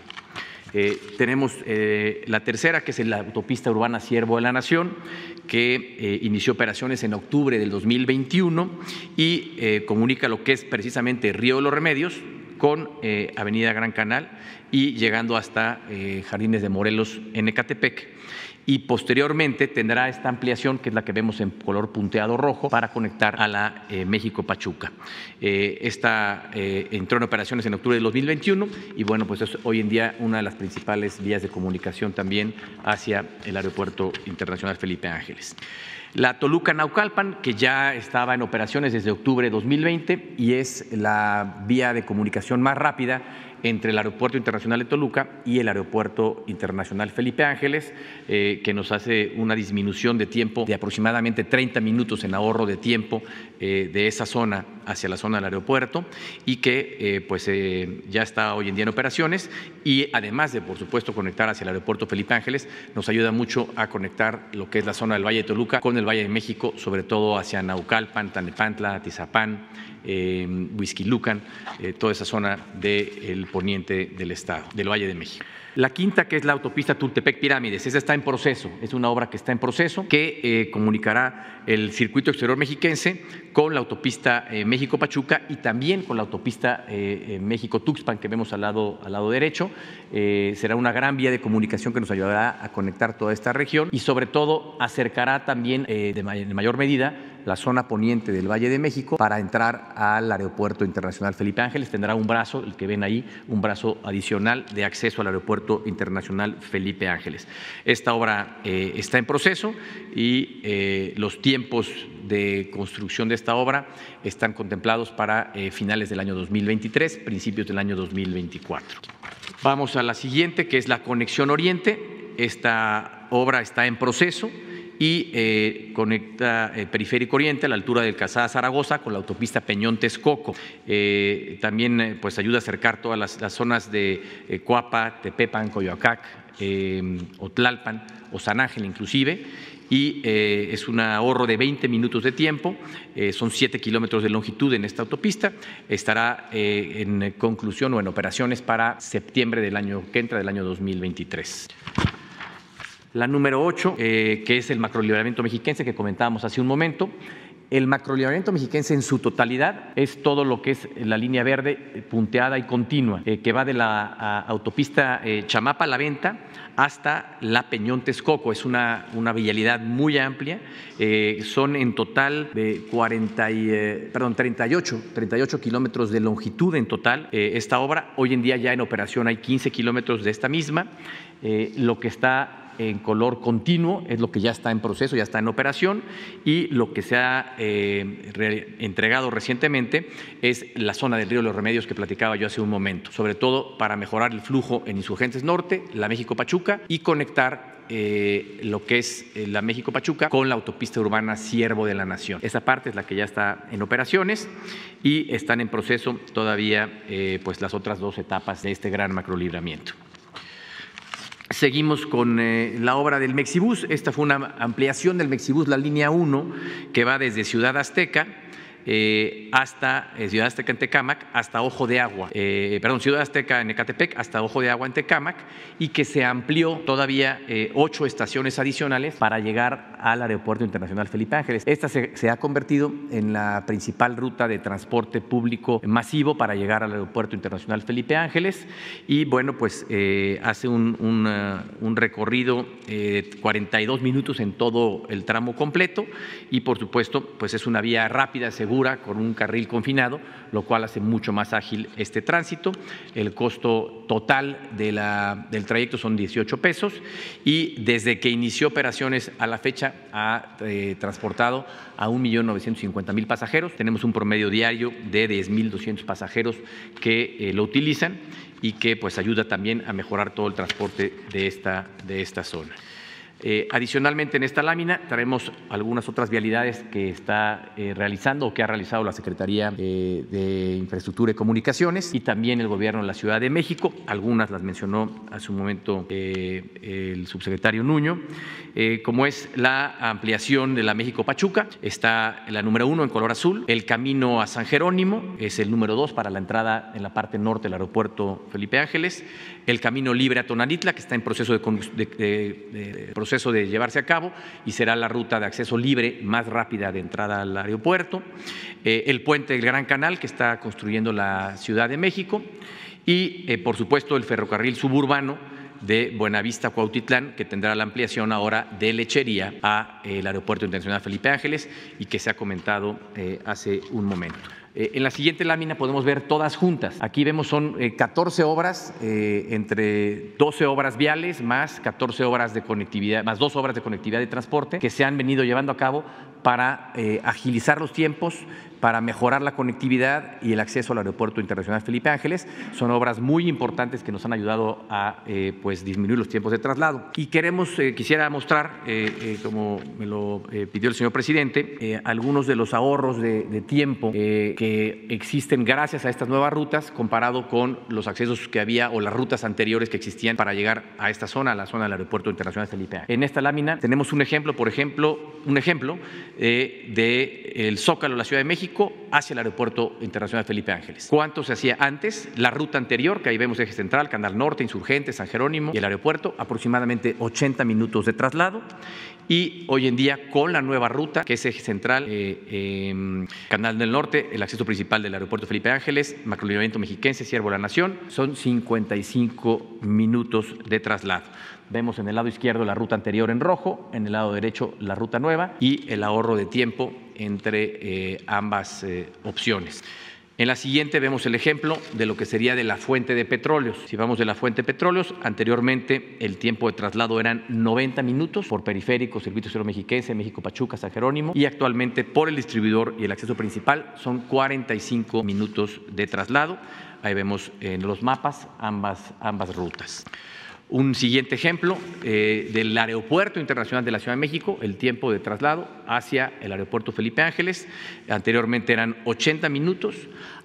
S9: Eh, tenemos la tercera, que es la autopista urbana Siervo de la Nación, que inició operaciones en octubre del 2021 y comunica lo que es precisamente Río de los Remedios con Avenida Gran Canal y llegando hasta Jardines de Morelos en Ecatepec y posteriormente tendrá esta ampliación, que es la que vemos en color punteado rojo, para conectar a la eh, México-Pachuca. Eh, esta eh, entró en operaciones en octubre de 2021 y bueno, pues es hoy en día una de las principales vías de comunicación también hacia el Aeropuerto Internacional Felipe Ángeles. La Toluca Naucalpan, que ya estaba en operaciones desde octubre de 2020 y es la vía de comunicación más rápida entre el Aeropuerto Internacional de Toluca y el Aeropuerto Internacional Felipe Ángeles, eh, que nos hace una disminución de tiempo de aproximadamente 30 minutos en ahorro de tiempo eh, de esa zona hacia la zona del aeropuerto y que eh, pues, ya está hoy en día en operaciones y además de, por supuesto, conectar hacia el Aeropuerto Felipe Ángeles, nos ayuda mucho a conectar lo que es la zona del Valle de Toluca con el Valle de México, sobre todo hacia Naucalpan, Tanepantla, Tizapán, eh, Lucan, eh, toda esa zona del poniente del estado, del Valle de México. La quinta, que es la autopista Tultepec Pirámides, esa está en proceso, es una obra que está en proceso, que eh, comunicará el circuito exterior mexiquense con la autopista eh, México-Pachuca y también con la autopista eh, México-Tuxpan que vemos al lado, al lado derecho. será una gran vía de comunicación que nos ayudará a conectar toda esta región y sobre todo acercará también de mayor medida la zona poniente del Valle de México para entrar al Aeropuerto Internacional Felipe Ángeles. Tendrá un brazo, el que ven ahí, un brazo adicional de acceso al Aeropuerto Internacional Felipe Ángeles. Esta obra eh, está en proceso y eh, los tiempos de construcción de esta obra están contemplados para eh, finales del año 2023, principios del año 2024. Vamos a la siguiente, que es la conexión oriente. Esta obra está en proceso y eh, conecta eh, Periférico Oriente a la altura del Casada Zaragoza con la autopista Peñón Texcoco. Eh, también pues ayuda a acercar todas las, zonas de Coapa, Tepepan, Coyoacac, Otlalpan o San Ángel inclusive y es un ahorro de 20 minutos de tiempo, son 7 kilómetros de longitud en esta autopista, estará en conclusión o en operaciones para septiembre del año que entra, del año 2023. La número 8, eh, que es el macrolibramiento mexiquense que comentábamos hace un momento. El macrolibramiento mexiquense en su totalidad es todo lo que es la línea verde punteada y continua, eh, que va de la autopista eh, Chamapa-La Venta hasta la Peñón Texcoco. Es una, una vialidad muy amplia. son en total de 40 perdón, 38, 38 kilómetros de longitud en total esta obra. Hoy en día ya en operación hay 15 kilómetros de esta misma. lo que está en color continuo es lo que ya está en proceso, ya está en operación y lo que se ha eh, entregado recientemente es la zona del río los Remedios que platicaba yo hace un momento, sobre todo para mejorar el flujo en Insurgentes Norte, la México Pachuca y conectar eh, lo que es eh, la México Pachuca con la autopista urbana Siervo de la Nación. Esa parte es la que ya está en operaciones y están en proceso todavía pues las otras dos etapas de este gran macrolibramiento. Seguimos con eh, la obra del Mexibus. Esta fue una ampliación del Mexibus, la línea 1, que va desde Ciudad Azteca eh, hasta eh, Ciudad Azteca en Tecámac, hasta Ojo de Agua, eh, perdón, Ciudad Azteca en Ecatepec, hasta Ojo de Agua en Tecámac, y que se amplió todavía ocho estaciones adicionales para llegar al Aeropuerto Internacional Felipe Ángeles. Esta se, ha convertido en la principal ruta de transporte público masivo para llegar al Aeropuerto Internacional Felipe Ángeles, y bueno, pues hace un, recorrido de 42 minutos en todo el tramo completo, y por supuesto, pues es una vía rápida, segura, con un carril confinado, lo cual hace mucho más ágil este tránsito. El costo total del trayecto son 18 pesos y desde que inició operaciones a la fecha ha eh, transportado a 1.950.000 pasajeros. Tenemos un promedio diario de 10.200 pasajeros que eh, lo utilizan y que pues ayuda también a mejorar todo el transporte de esta, de esta zona. Eh, adicionalmente, en esta lámina traemos algunas otras vialidades que está eh, realizando o que ha realizado la Secretaría eh, de Infraestructura y Comunicaciones y también el Gobierno de la Ciudad de México. Algunas las mencionó hace un momento el subsecretario Nuño, como es la ampliación de la México-Pachuca. Está la número uno en color azul, el camino a San Jerónimo es el número dos para la entrada en la parte norte del aeropuerto Felipe Ángeles, el camino libre a Tonanitla, que está en proceso de, proceso de llevarse a cabo y será la ruta de acceso libre más rápida de entrada al aeropuerto, eh, el puente del Gran Canal que está construyendo la Ciudad de México Y, eh, por supuesto, el ferrocarril suburbano de Buenavista Cuautitlán, que tendrá la ampliación ahora de Lechería a eh, Aeropuerto Internacional Felipe Ángeles y que se ha comentado hace un momento. Eh, en la siguiente lámina podemos ver todas juntas. Aquí vemos son 14 obras, entre 12 obras viales más 14 obras de conectividad, más dos obras de conectividad de transporte que se han venido llevando a cabo para agilizar los tiempos, para mejorar la conectividad y el acceso al Aeropuerto Internacional Felipe Ángeles. Son obras muy importantes que nos han ayudado a eh, pues disminuir los tiempos de traslado. Y queremos, eh, quisiera mostrar, eh, como me lo pidió el señor presidente, algunos de los ahorros de, de tiempo que existen gracias a estas nuevas rutas comparado con los accesos que había o las rutas anteriores que existían para llegar a esta zona, a la zona del Aeropuerto Internacional Felipe Ángeles. En esta lámina tenemos un ejemplo, por ejemplo, un ejemplo de el Zócalo, la Ciudad de México, hacia el Aeropuerto Internacional Felipe Ángeles. ¿Cuánto se hacía antes? La ruta anterior, que ahí vemos eje central, Canal Norte, Insurgente, San Jerónimo y el aeropuerto, aproximadamente 80 minutos de traslado. Y hoy en día, con la nueva ruta, que es eje central, eh, em, Canal del Norte, el acceso principal del aeropuerto Felipe Ángeles, macrolineamiento mexiquense, Ciervo la Nación, son 55 minutos de traslado. Vemos en el lado izquierdo la ruta anterior en rojo, en el lado derecho la ruta nueva y el ahorro de tiempo entre eh, ambas eh, opciones. En la siguiente vemos el ejemplo de lo que sería de la fuente de petróleos. Si vamos de la fuente de petróleos, anteriormente el tiempo de traslado eran 90 minutos por periférico, Circuito Cero Mexiquense, México Pachuca, San Jerónimo, y actualmente por el distribuidor y el acceso principal son 45 minutos de traslado. Ahí vemos en los mapas ambas, ambas rutas. Un siguiente ejemplo eh, del Aeropuerto Internacional de la Ciudad de México, el tiempo de traslado hacia el Aeropuerto Felipe Ángeles. Anteriormente eran 80 minutos,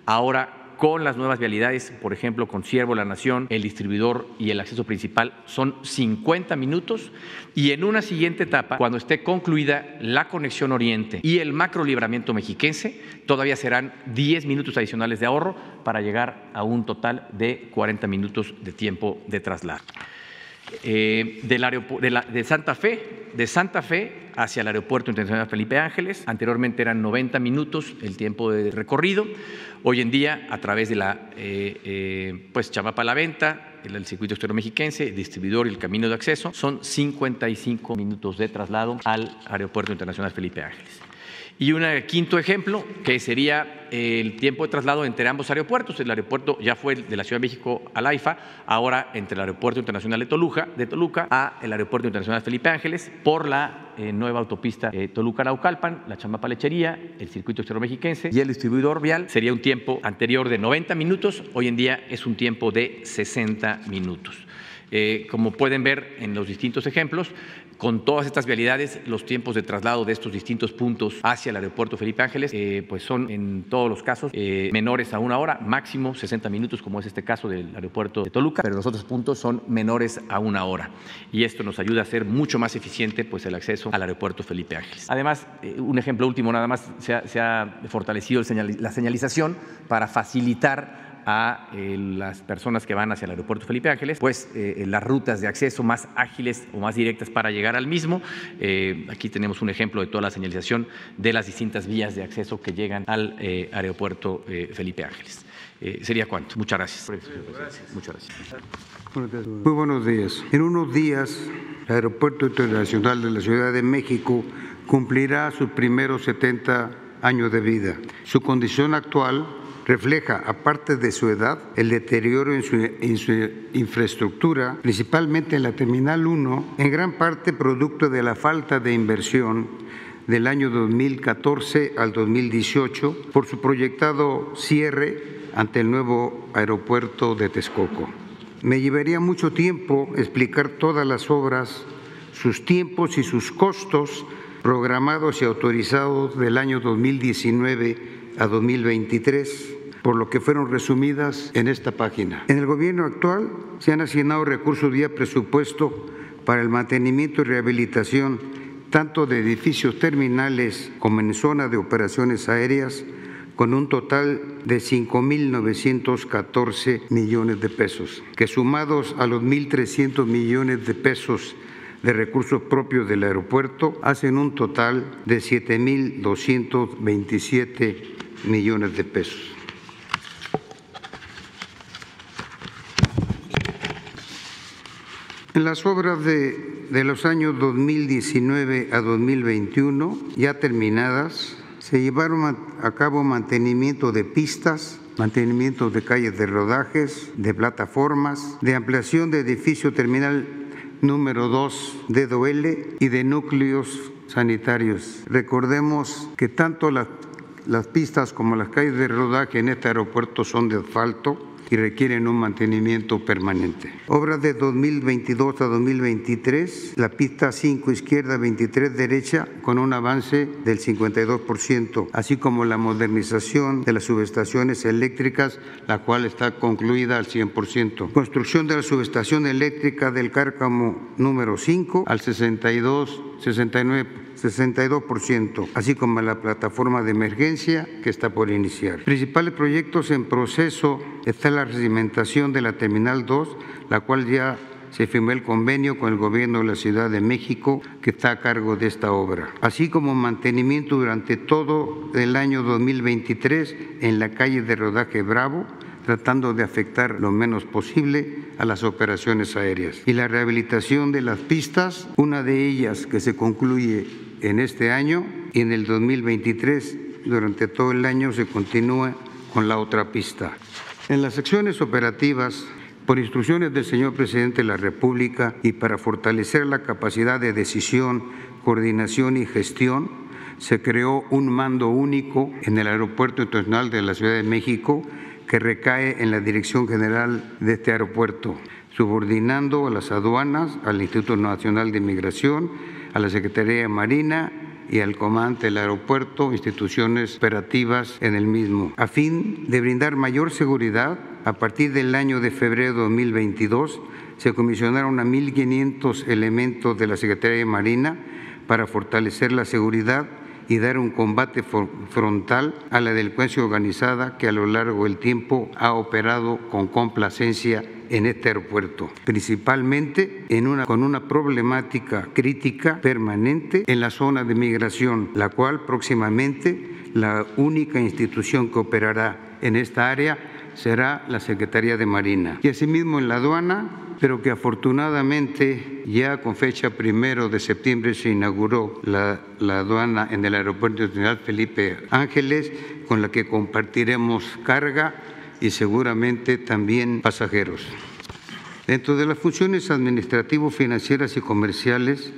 S9: ahora con las nuevas vialidades, por ejemplo, con Ciervo, La Nación, el distribuidor y el acceso principal, son 50 minutos. Y en una siguiente etapa, cuando esté concluida la conexión oriente y el macro libramiento mexiquense, todavía serán 10 minutos adicionales de ahorro para llegar a un total de 40 minutos de tiempo de traslado. Eh, de, Santa Fe, de Santa Fe hacia el Aeropuerto Internacional Felipe Ángeles. Anteriormente eran 90 minutos el tiempo de recorrido. Hoy en día, a través de la eh, eh, pues Chamapa La Venta, el, circuito exterior mexiquense, el distribuidor y el camino de acceso, son 55 minutos de traslado al Aeropuerto Internacional Felipe Ángeles. Y un quinto ejemplo, que sería el tiempo de traslado entre ambos aeropuertos. El aeropuerto ya fue de la Ciudad de México al AIFA, ahora entre el Aeropuerto Internacional de Toluca, de Toluca a el Aeropuerto Internacional Felipe Ángeles por la eh, nueva autopista eh, Toluca-Naucalpan, la Chamapa Lechería, el circuito exterior mexiquense y el distribuidor vial. Sería un tiempo anterior de 90 minutos, hoy en día es un tiempo de 60 minutos. Eh, como pueden ver en los distintos ejemplos, con todas estas vialidades, los tiempos de traslado de estos distintos puntos hacia el aeropuerto Felipe Ángeles, eh, pues son en todos los casos eh, menores a una hora, máximo 60 minutos, como es este caso del aeropuerto de Toluca, pero los otros puntos son menores a una hora. Y esto nos ayuda a hacer mucho más eficiente pues, el acceso al aeropuerto Felipe Ángeles. Además, un ejemplo último, nada más, se ha, fortalecido la señalización para facilitar a eh, las personas que van hacia el aeropuerto Felipe Ángeles, pues eh, las rutas de acceso más ágiles o más directas para llegar al mismo. Eh, aquí tenemos un ejemplo de toda la señalización de las distintas vías de acceso que llegan al aeropuerto Felipe Ángeles. sería cuánto. Muchas gracias.
S10: Muchas gracias. Muy buenos días. En unos días, el Aeropuerto Internacional de la Ciudad de México cumplirá sus primeros 70 años de vida. Su condición actual refleja, aparte de su edad, el deterioro en su, infraestructura, principalmente en la Terminal 1, en gran parte producto de la falta de inversión del año 2014 al 2018 por su proyectado cierre ante el nuevo aeropuerto de Texcoco. Me llevaría mucho tiempo explicar todas las obras, sus tiempos y sus costos programados y autorizados del año 2019 a 2023 por lo que fueron resumidas en esta página. En el gobierno actual se han asignado recursos vía presupuesto para el mantenimiento y rehabilitación tanto de edificios terminales como en zona de operaciones aéreas, con un total de 5.914 millones de pesos, que sumados a los 1.300 millones de pesos de recursos propios del aeropuerto, hacen un total de 7.227 millones de pesos. En las obras de, de los años 2019 a 2021, ya terminadas, se llevaron a cabo mantenimiento de pistas, mantenimiento de calles de rodajes, de plataformas, de ampliación de edificio terminal número 2 de Doele y de núcleos sanitarios. Recordemos que tanto las las pistas como las calles de rodaje en este aeropuerto son de asfalto y requieren un mantenimiento permanente. Obras de 2022 a 2023, la pista 5 izquierda, 23 derecha, con un avance del 52%, así como la modernización de las subestaciones eléctricas, la cual está concluida al 100%. Construcción de la subestación eléctrica del Cárcamo número 5 al 62, 69 62%, así como la plataforma de emergencia que está por iniciar. Principales proyectos en proceso está la recimentación de la Terminal 2, la cual ya se firmó el convenio con el gobierno de la Ciudad de México que está a cargo de esta obra, así como mantenimiento durante todo el año 2023 en la calle de rodaje Bravo, tratando de afectar lo menos posible a las operaciones aéreas. Y la rehabilitación de las pistas, una de ellas que se concluye en este año y en el 2023, durante todo el año, se continúa con la otra pista. En las secciones operativas, por instrucciones del señor presidente de la República y para fortalecer la capacidad de decisión, coordinación y gestión, se creó un mando único en el Aeropuerto Internacional de la Ciudad de México que recae en la Dirección General de este aeropuerto, subordinando a las aduanas, al Instituto Nacional de Migración, a la Secretaría de Marina y al comandante del aeropuerto, instituciones operativas en el mismo, a fin de brindar mayor seguridad. A partir del año de febrero de 2022 se comisionaron a 1.500 elementos de la Secretaría de Marina para fortalecer la seguridad y dar un combate frontal a la delincuencia organizada que a lo largo del tiempo ha operado con complacencia en este aeropuerto, principalmente en una, con una problemática crítica permanente en la zona de migración, la cual próximamente la única institución que operará en esta área será la Secretaría de Marina. Y asimismo en la aduana, pero que afortunadamente ya con fecha primero de septiembre se inauguró la, la aduana en el Aeropuerto Internacional Felipe Ángeles, con la que compartiremos carga y seguramente también pasajeros. Dentro de las funciones administrativas, financieras y comerciales,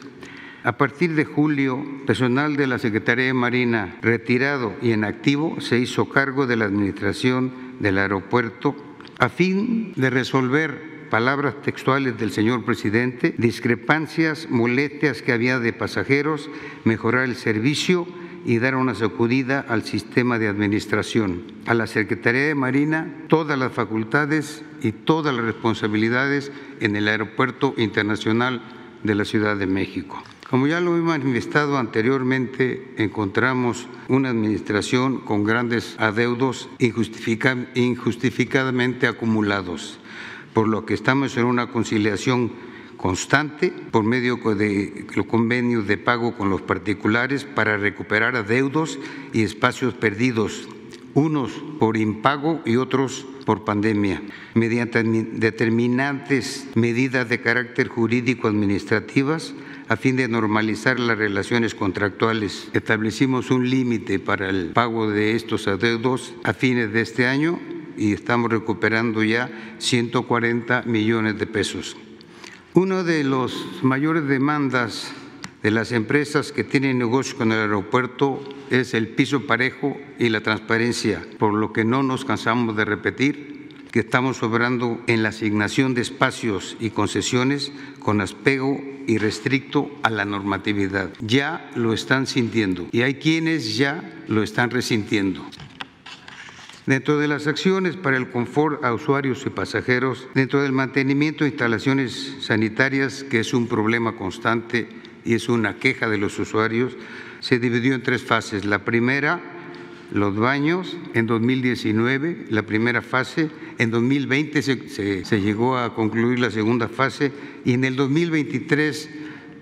S10: a partir de julio, personal de la Secretaría de Marina retirado y en activo se hizo cargo de la administración del aeropuerto a fin de resolver palabras textuales del señor presidente, discrepancias, molestias que había de pasajeros, mejorar el servicio y dar una sacudida al sistema de administración. A la Secretaría de Marina todas las facultades y todas las responsabilidades en el Aeropuerto Internacional de la Ciudad de México. Como ya lo he manifestado anteriormente, encontramos una administración con grandes adeudos injustificadamente acumulados, por lo que estamos en una conciliación constante por medio de los convenios de pago con los particulares para recuperar adeudos y espacios perdidos, unos por impago y otros por pandemia, mediante determinantes medidas de carácter jurídico-administrativas a fin de normalizar las relaciones contractuales. Establecimos un límite para el pago de estos adeudos a fines de este año y estamos recuperando ya 140 millones de pesos. Una de las mayores demandas de las empresas que tienen negocio con el aeropuerto es el piso parejo y la transparencia, por lo que no nos cansamos de repetir que estamos obrando en la asignación de espacios y concesiones con apego y restricto a la normatividad. Ya lo están sintiendo y hay quienes ya lo están resintiendo. Dentro de las acciones para el confort a usuarios y pasajeros, dentro del mantenimiento de instalaciones sanitarias, que es un problema constante y es una queja de los usuarios, se dividió en tres fases. La primera, los baños, en 2019, la primera fase, en 2020 se, se llegó a concluir la segunda fase y en el 2023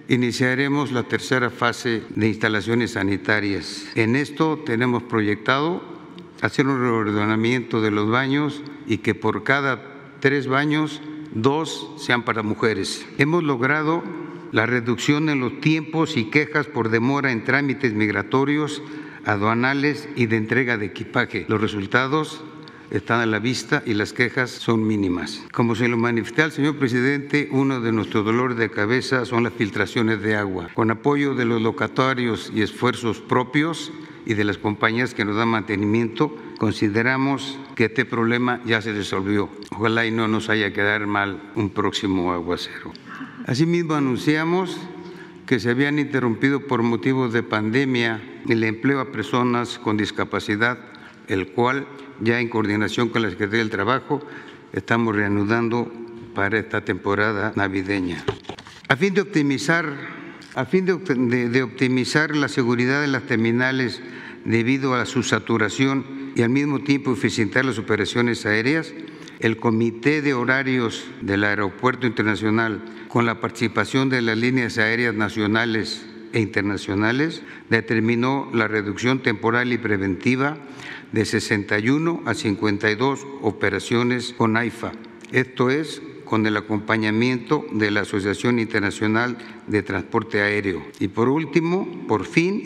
S10: iniciaremos la tercera fase de instalaciones sanitarias. En esto tenemos proyectado hacer un reordenamiento de los baños y que por cada tres baños dos sean para mujeres. Hemos logrado la reducción en los tiempos y quejas por demora en trámites migratorios, aduanales y de entrega de equipaje. Los resultados están a la vista y las quejas son mínimas. Como se lo manifesté al señor presidente, uno de nuestros dolores de cabeza son las filtraciones de agua. Con apoyo de los locatarios y esfuerzos propios y de las compañías que nos dan mantenimiento, consideramos que este problema ya se resolvió. Ojalá y no nos haya quedado mal un próximo aguacero. Asimismo, anunciamos que se habían interrumpido por motivos de pandemia el empleo a personas con discapacidad, el cual ya en coordinación con la Secretaría del Trabajo estamos reanudando para esta temporada navideña. A fin de optimizar, a fin de, optimizar la seguridad de las terminales debido a su saturación y al mismo tiempo eficientar las operaciones aéreas, el Comité de Horarios del Aeropuerto Internacional con la participación de las líneas aéreas nacionales e internacionales, determinó la reducción temporal y preventiva de 61 a 52 operaciones con AIFA. Esto es con el acompañamiento de la Asociación Internacional de Transporte Aéreo. Y por último, por fin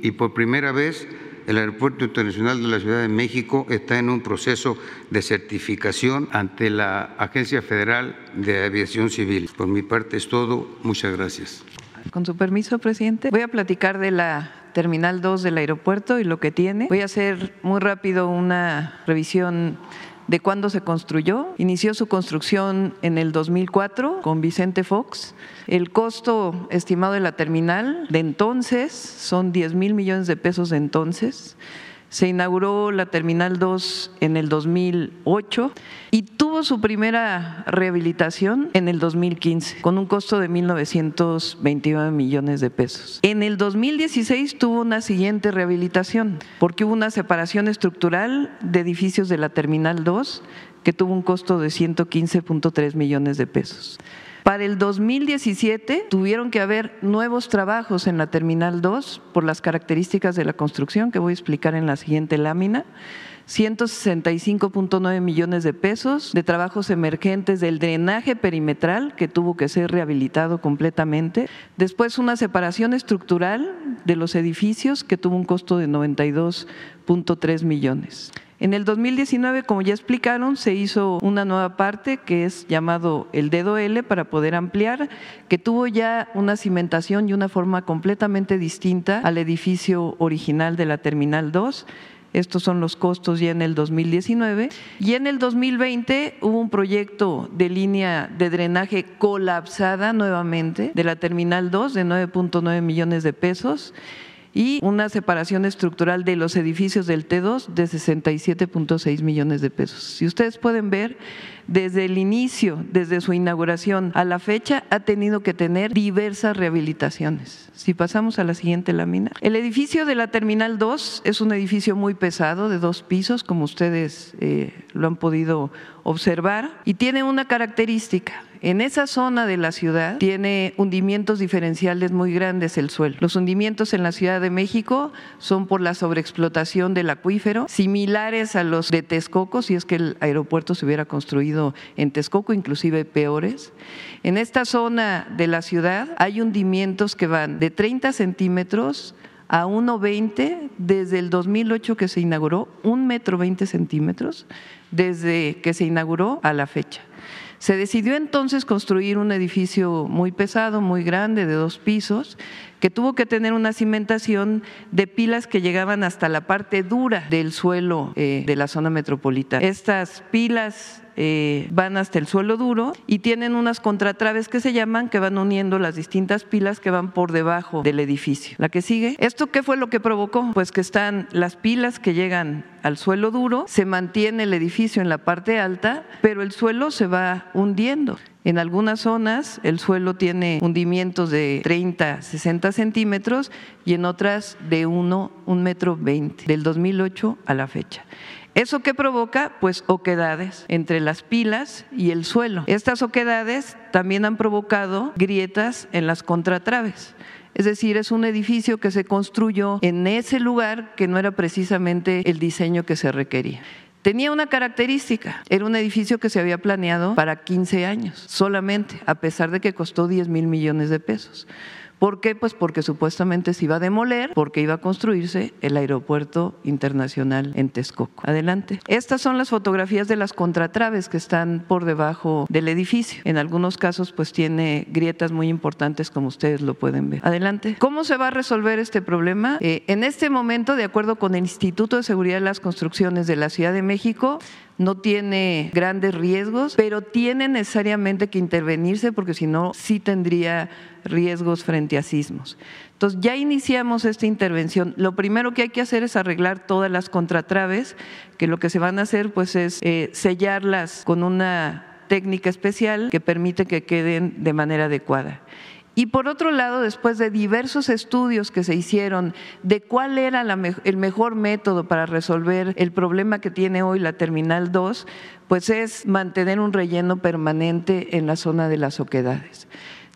S10: y por primera vez, el Aeropuerto Internacional de la Ciudad de México está en un proceso de certificación ante la Agencia Federal de Aviación Civil. Por mi parte es todo. Muchas gracias.
S11: Con su permiso, presidente, voy a platicar de la Terminal 2 del aeropuerto y lo que tiene. Voy a hacer muy rápido una revisión de cuándo se construyó. Inició su construcción en el 2004 con Vicente Fox. El costo estimado de la terminal de entonces son 10 mil millones de pesos de entonces. Se inauguró la Terminal 2 en el 2008 y tuvo su primera rehabilitación en el 2015 con un costo de 1.929 millones de pesos. En el 2016 tuvo una siguiente rehabilitación porque hubo una separación estructural de edificios de la Terminal 2 que tuvo un costo de 115.3 millones de pesos. Para el 2017 tuvieron que haber nuevos trabajos en la Terminal 2 por las características de la construcción que voy a explicar en la siguiente lámina. 165.9 millones de pesos de trabajos emergentes del drenaje perimetral que tuvo que ser rehabilitado completamente. Después una separación estructural de los edificios que tuvo un costo de 92.3 millones. En el 2019, como ya explicaron, se hizo una nueva parte que es llamado el dedo L para poder ampliar, que tuvo ya una cimentación y una forma completamente distinta al edificio original de la Terminal 2. Estos son los costos ya en el 2019. Y en el 2020 hubo un proyecto de línea de drenaje colapsada nuevamente de la Terminal 2 de 9.9 millones de pesos y una separación estructural de los edificios del T2 de 67.6 millones de pesos. Si ustedes pueden ver, desde el inicio, desde su inauguración a la fecha, ha tenido que tener diversas rehabilitaciones. Si pasamos a la siguiente lámina. El edificio de la Terminal 2 es un edificio muy pesado, de dos pisos, como ustedes eh, lo han podido observar, y tiene una característica en esa zona de la ciudad tiene hundimientos diferenciales muy grandes el suelo. Los hundimientos en la Ciudad de México son por la sobreexplotación del acuífero, similares a los de Texcoco, si es que el aeropuerto se hubiera construido en Texcoco, inclusive peores. En esta zona de la ciudad hay hundimientos que van de 30 centímetros a 1,20 desde el 2008 que se inauguró, un metro 20 centímetros desde que se inauguró a la fecha. Se decidió entonces construir un edificio muy pesado, muy grande, de dos pisos, que tuvo que tener una cimentación de pilas que llegaban hasta la parte dura del suelo eh, de la zona metropolitana. Estas pilas eh, van hasta el suelo duro y tienen unas contratraves que se llaman que van uniendo las distintas pilas que van por debajo del edificio. La que sigue. ¿Esto qué fue lo que provocó? Pues que están las pilas que llegan al suelo duro, se mantiene el edificio en la parte alta, pero el suelo se va hundiendo. En algunas zonas el suelo tiene hundimientos de 30, 60 centímetros y en otras de 1, 1 metro 20, del 2008 a la fecha. ¿Eso qué provoca? Pues oquedades entre las pilas y el suelo. Estas oquedades también han provocado grietas en las contratraves. Es decir, es un edificio que se construyó en ese lugar que no era precisamente el diseño que se requería. Tenía una característica, era un edificio que se había planeado para 15 años solamente, a pesar de que costó 10 mil millones de pesos. ¿Por qué? Pues porque supuestamente se iba a demoler, porque iba a construirse el aeropuerto internacional en Texcoco. Adelante. Estas son las fotografías de las contratraves que están por debajo del edificio. En algunos casos pues tiene grietas muy importantes como ustedes lo pueden ver. Adelante. ¿Cómo se va a resolver este problema? Eh, en este momento, de acuerdo con el Instituto de Seguridad de las Construcciones de la Ciudad de México, no tiene grandes riesgos, pero tiene necesariamente que intervenirse porque si no, sí tendría riesgos frente a sismos. Entonces, ya iniciamos esta intervención. Lo primero que hay que hacer es arreglar todas las contratraves, que lo que se van a hacer pues es eh, sellarlas con una técnica especial que permite que queden de manera adecuada. Y por otro lado, después de diversos estudios que se hicieron de cuál era el mejor método para resolver el problema que tiene hoy la Terminal 2, pues es mantener un relleno permanente en la zona de las oquedades.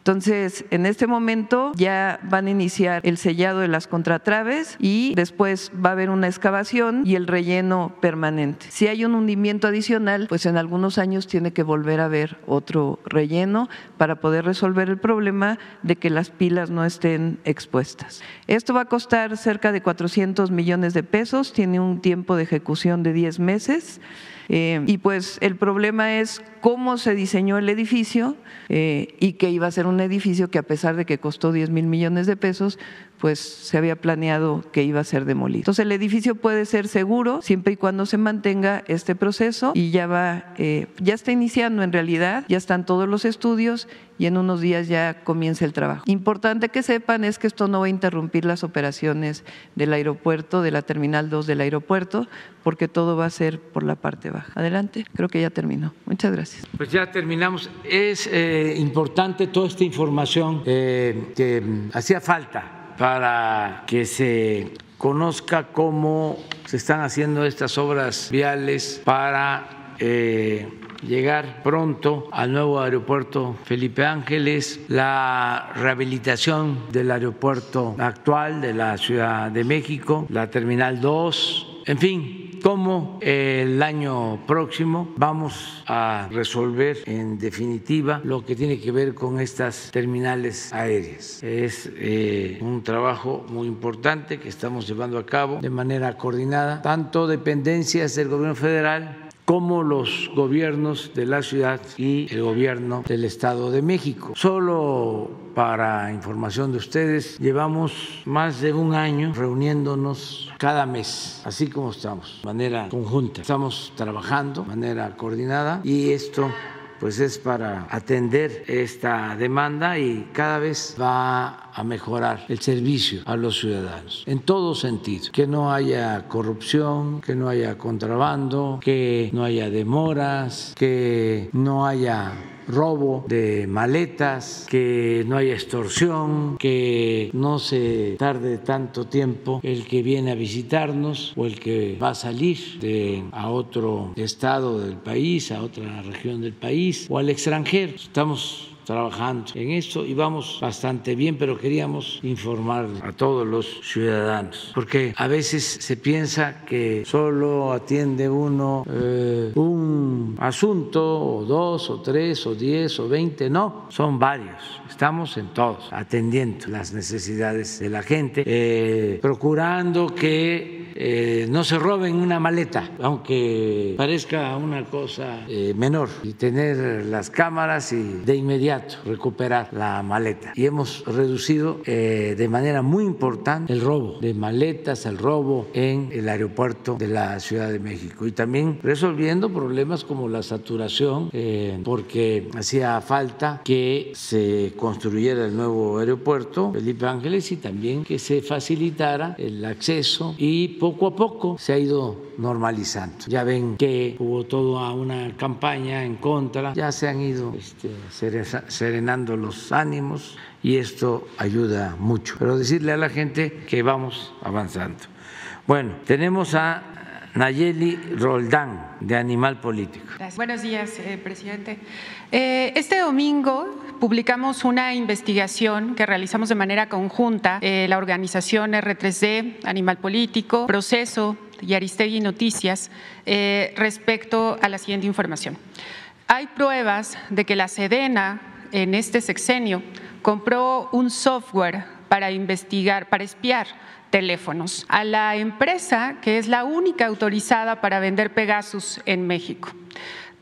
S11: Entonces, en este momento ya van a iniciar el sellado de las contratraves y después va a haber una excavación y el relleno permanente. Si hay un hundimiento adicional, pues en algunos años tiene que volver a haber otro relleno para poder resolver el problema de que las pilas no estén expuestas. Esto va a costar cerca de 400 millones de pesos, tiene un tiempo de ejecución de 10 meses. Eh, y pues el problema es cómo se diseñó el edificio eh, y que iba a ser un edificio que a pesar de que costó 10 mil millones de pesos, pues se había planeado que iba a ser demolido. Entonces el edificio puede ser seguro siempre y cuando se mantenga este proceso y ya va, eh, ya está iniciando en realidad, ya están todos los estudios y en unos días ya comienza el trabajo. Importante que sepan es que esto no va a interrumpir las operaciones del aeropuerto, de la Terminal 2 del aeropuerto, porque todo va a ser por la parte baja. Adelante, creo que ya terminó. Muchas gracias.
S1: Pues ya terminamos. Es eh, importante toda esta información eh, que hacía falta para que se conozca cómo se están haciendo estas obras viales para eh, llegar pronto al nuevo aeropuerto Felipe Ángeles, la rehabilitación del aeropuerto actual de la Ciudad de México, la Terminal 2, en fin, cómo el año próximo vamos a resolver en definitiva lo que tiene que ver con estas terminales aéreas. Es eh, un trabajo muy importante que estamos llevando a cabo de manera coordinada, tanto dependencias del gobierno federal como los gobiernos de la ciudad y el gobierno del Estado de México. Solo para información de ustedes, llevamos más de un año reuniéndonos cada mes, así como estamos, de manera conjunta. Estamos trabajando de manera coordinada y esto pues es para atender esta demanda y cada vez va a mejorar el servicio a los ciudadanos en todo sentido, que no haya corrupción, que no haya contrabando, que no haya demoras, que no haya robo de maletas, que no haya extorsión, que no se tarde tanto tiempo el que viene a visitarnos o el que va a salir de, a otro estado del país, a otra región del país o al extranjero. Estamos trabajando en esto y vamos bastante bien, pero queríamos informar a todos los ciudadanos, porque a veces se piensa que solo atiende uno eh, un asunto, o dos, o tres, o diez, o veinte, no, son varios. Estamos en todos, atendiendo las necesidades de la gente, eh, procurando que eh, no se roben una maleta, aunque parezca una cosa menor, y tener las cámaras y de inmediato recuperar la maleta. Y hemos reducido eh, de manera muy importante el robo de maletas, el robo en el aeropuerto de la Ciudad de México. Y también resolviendo problemas como la saturación, eh, porque hacía falta que se construyera el nuevo aeropuerto Felipe Ángeles y también que se facilitara el acceso y poco a poco se ha ido normalizando. Ya ven que hubo toda una campaña en contra, ya se han ido este, serenando los ánimos y esto ayuda mucho. Pero decirle a la gente que vamos avanzando. Bueno, tenemos a Nayeli Roldán, de Animal Político.
S12: Buenos días, eh, presidente. Eh, este domingo publicamos una investigación que realizamos de manera conjunta, eh, la organización R3D, Animal Político, Proceso y Aristegui Noticias eh, respecto a la siguiente información. Hay pruebas de que la Sedena en este sexenio compró un software para investigar, para espiar teléfonos a la empresa que es la única autorizada para vender Pegasus en México.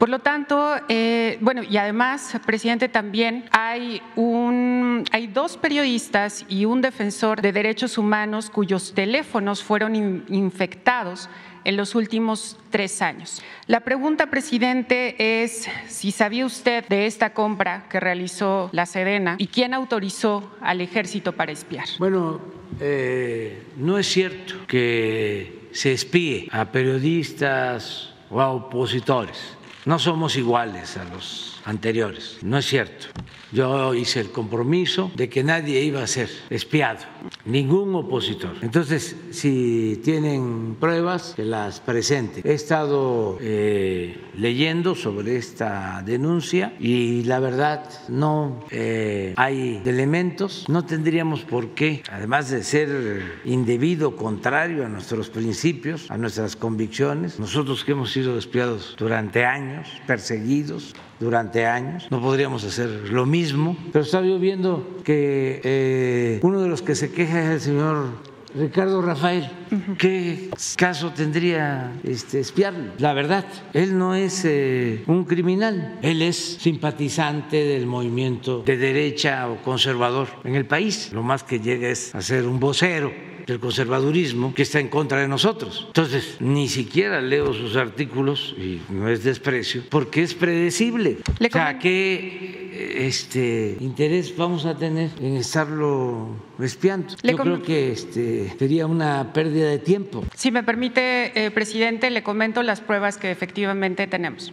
S12: Por lo tanto, eh, bueno, y además, presidente, también hay, un, hay dos periodistas y un defensor de derechos humanos cuyos teléfonos fueron infectados en los últimos tres años. La pregunta, presidente, es si sabía usted de esta compra que realizó la Sedena y quién autorizó al ejército para espiar.
S1: Bueno, eh, no es cierto que se espíe a periodistas o a opositores. No somos iguales a los anteriores, no es cierto. Yo hice el compromiso de que nadie iba a ser espiado, ningún opositor. Entonces, si tienen pruebas, que las presenten. He estado eh, leyendo sobre esta denuncia y la verdad no eh, hay elementos, no tendríamos por qué, además de ser indebido, contrario a nuestros principios, a nuestras convicciones, nosotros que hemos sido espiados durante años, perseguidos, durante años. No podríamos hacer lo mismo. Pero estaba yo viendo que eh, uno de los que se queja es el señor Ricardo Rafael. ¿Qué caso tendría este, espiarlo? La verdad, él no es eh, un criminal. Él es simpatizante del movimiento de derecha o conservador en el país. Lo más que llega es a ser un vocero del conservadurismo que está en contra de nosotros. Entonces, ni siquiera leo sus artículos, y no es desprecio, porque es predecible. o sea, ¿qué este, interés vamos a tener en estarlo espiando? Yo creo que este, sería una pérdida de tiempo.
S12: Si me permite, eh, presidente, le comento las pruebas que efectivamente tenemos.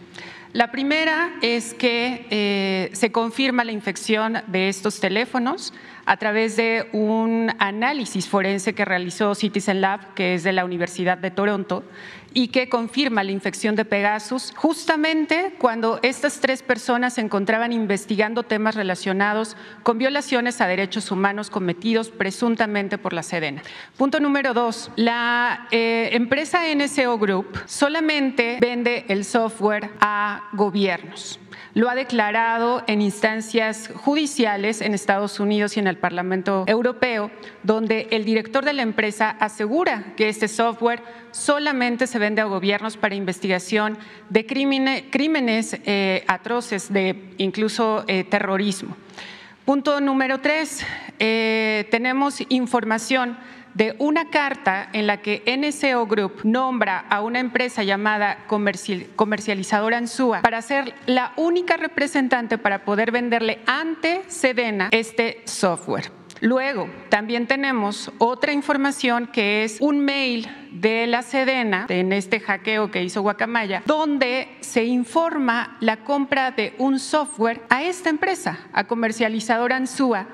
S12: La primera es que eh, se confirma la infección de estos teléfonos a través de un análisis forense que realizó Citizen Lab, que es de la Universidad de Toronto, y que confirma la infección de Pegasus justamente cuando estas tres personas se encontraban investigando temas relacionados con violaciones a derechos humanos cometidos presuntamente por la Sedena. Punto número dos, la eh, empresa NSO Group solamente vende el software a gobiernos lo ha declarado en instancias judiciales en Estados Unidos y en el Parlamento Europeo, donde el director de la empresa asegura que este software solamente se vende a gobiernos para investigación de crímenes, eh, atroces, de incluso eh, terrorismo. Punto número tres, eh, tenemos información de una carta en la que NSO Group nombra a una empresa llamada comercializadora Ansúa para ser la única representante para poder venderle ante Sedena este software. Luego, también tenemos otra información que es un mail de la Sedena, en este hackeo que hizo Guacamaya, donde se informa la compra de un software a esta empresa, a comercializadora Ansúa,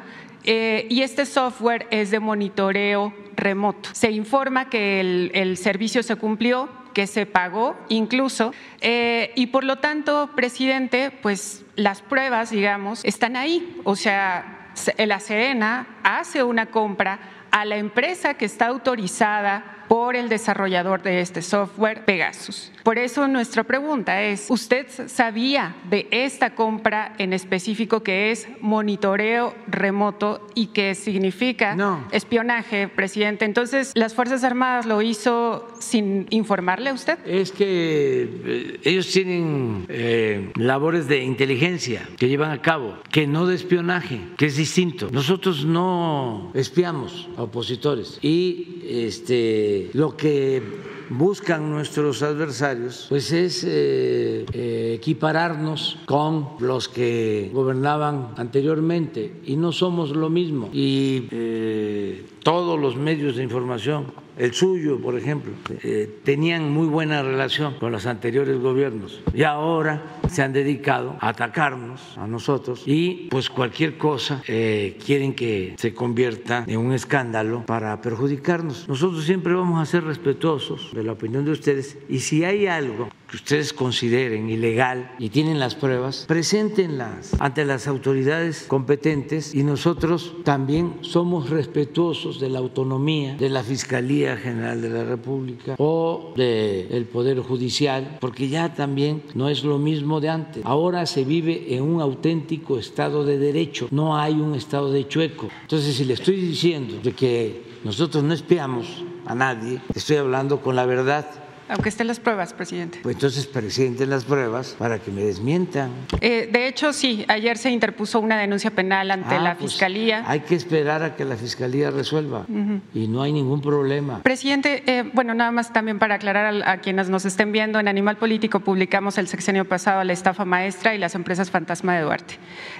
S12: eh, y este software es de monitoreo remoto. Se informa que el, servicio se cumplió, que se pagó incluso, eh, y por lo tanto, presidente, pues las pruebas, digamos, están ahí. O sea, la Sedena hace una compra a la empresa que está autorizada por el desarrollador de este software, Pegasus. Por eso nuestra pregunta es, ¿usted sabía de esta compra en específico que es monitoreo remoto y que significa espionaje, presidente? Entonces, ¿las Fuerzas Armadas lo hizo sin informarle a usted?
S1: Es que eh, ellos tienen eh, labores de inteligencia que llevan a cabo, que no de espionaje, que es distinto. Nosotros no espiamos a opositores y este lo que buscan nuestros adversarios pues es eh, eh, equipararnos con los que gobernaban anteriormente. Y no somos lo mismo. Eh, todos los medios de información el suyo, por ejemplo, eh, tenían muy buena relación con los anteriores gobiernos y ahora se han dedicado a atacarnos a nosotros y pues cualquier cosa eh, quieren que se convierta en un escándalo para perjudicarnos. Nosotros siempre vamos a ser respetuosos de la opinión de ustedes y si hay algo que ustedes consideren ilegal y tienen las pruebas, preséntenlas ante las autoridades competentes y nosotros también somos respetuosos de la autonomía de la Fiscalía General de la República o del Poder Judicial, porque ya también no es lo mismo de antes. Ahora se vive en un auténtico Estado de Derecho, no hay un Estado de chueco. Entonces, si le estoy diciendo de que nosotros no espiamos a nadie, estoy hablando con la verdad
S12: aunque estén las pruebas, presidente.
S1: Pues entonces presenten las pruebas para que me desmientan.
S12: Eh, de hecho, sí, ayer se interpuso una denuncia penal ante
S1: Ah,
S12: la
S1: pues,
S12: Fiscalía.
S1: Hay que esperar a que la Fiscalía resuelva y no hay ningún problema.
S12: Presidente, eh, bueno, nada más también para aclarar a, a quienes nos estén viendo, en Animal Político publicamos el sexenio pasado la estafa maestra y las empresas fantasma de Duarte,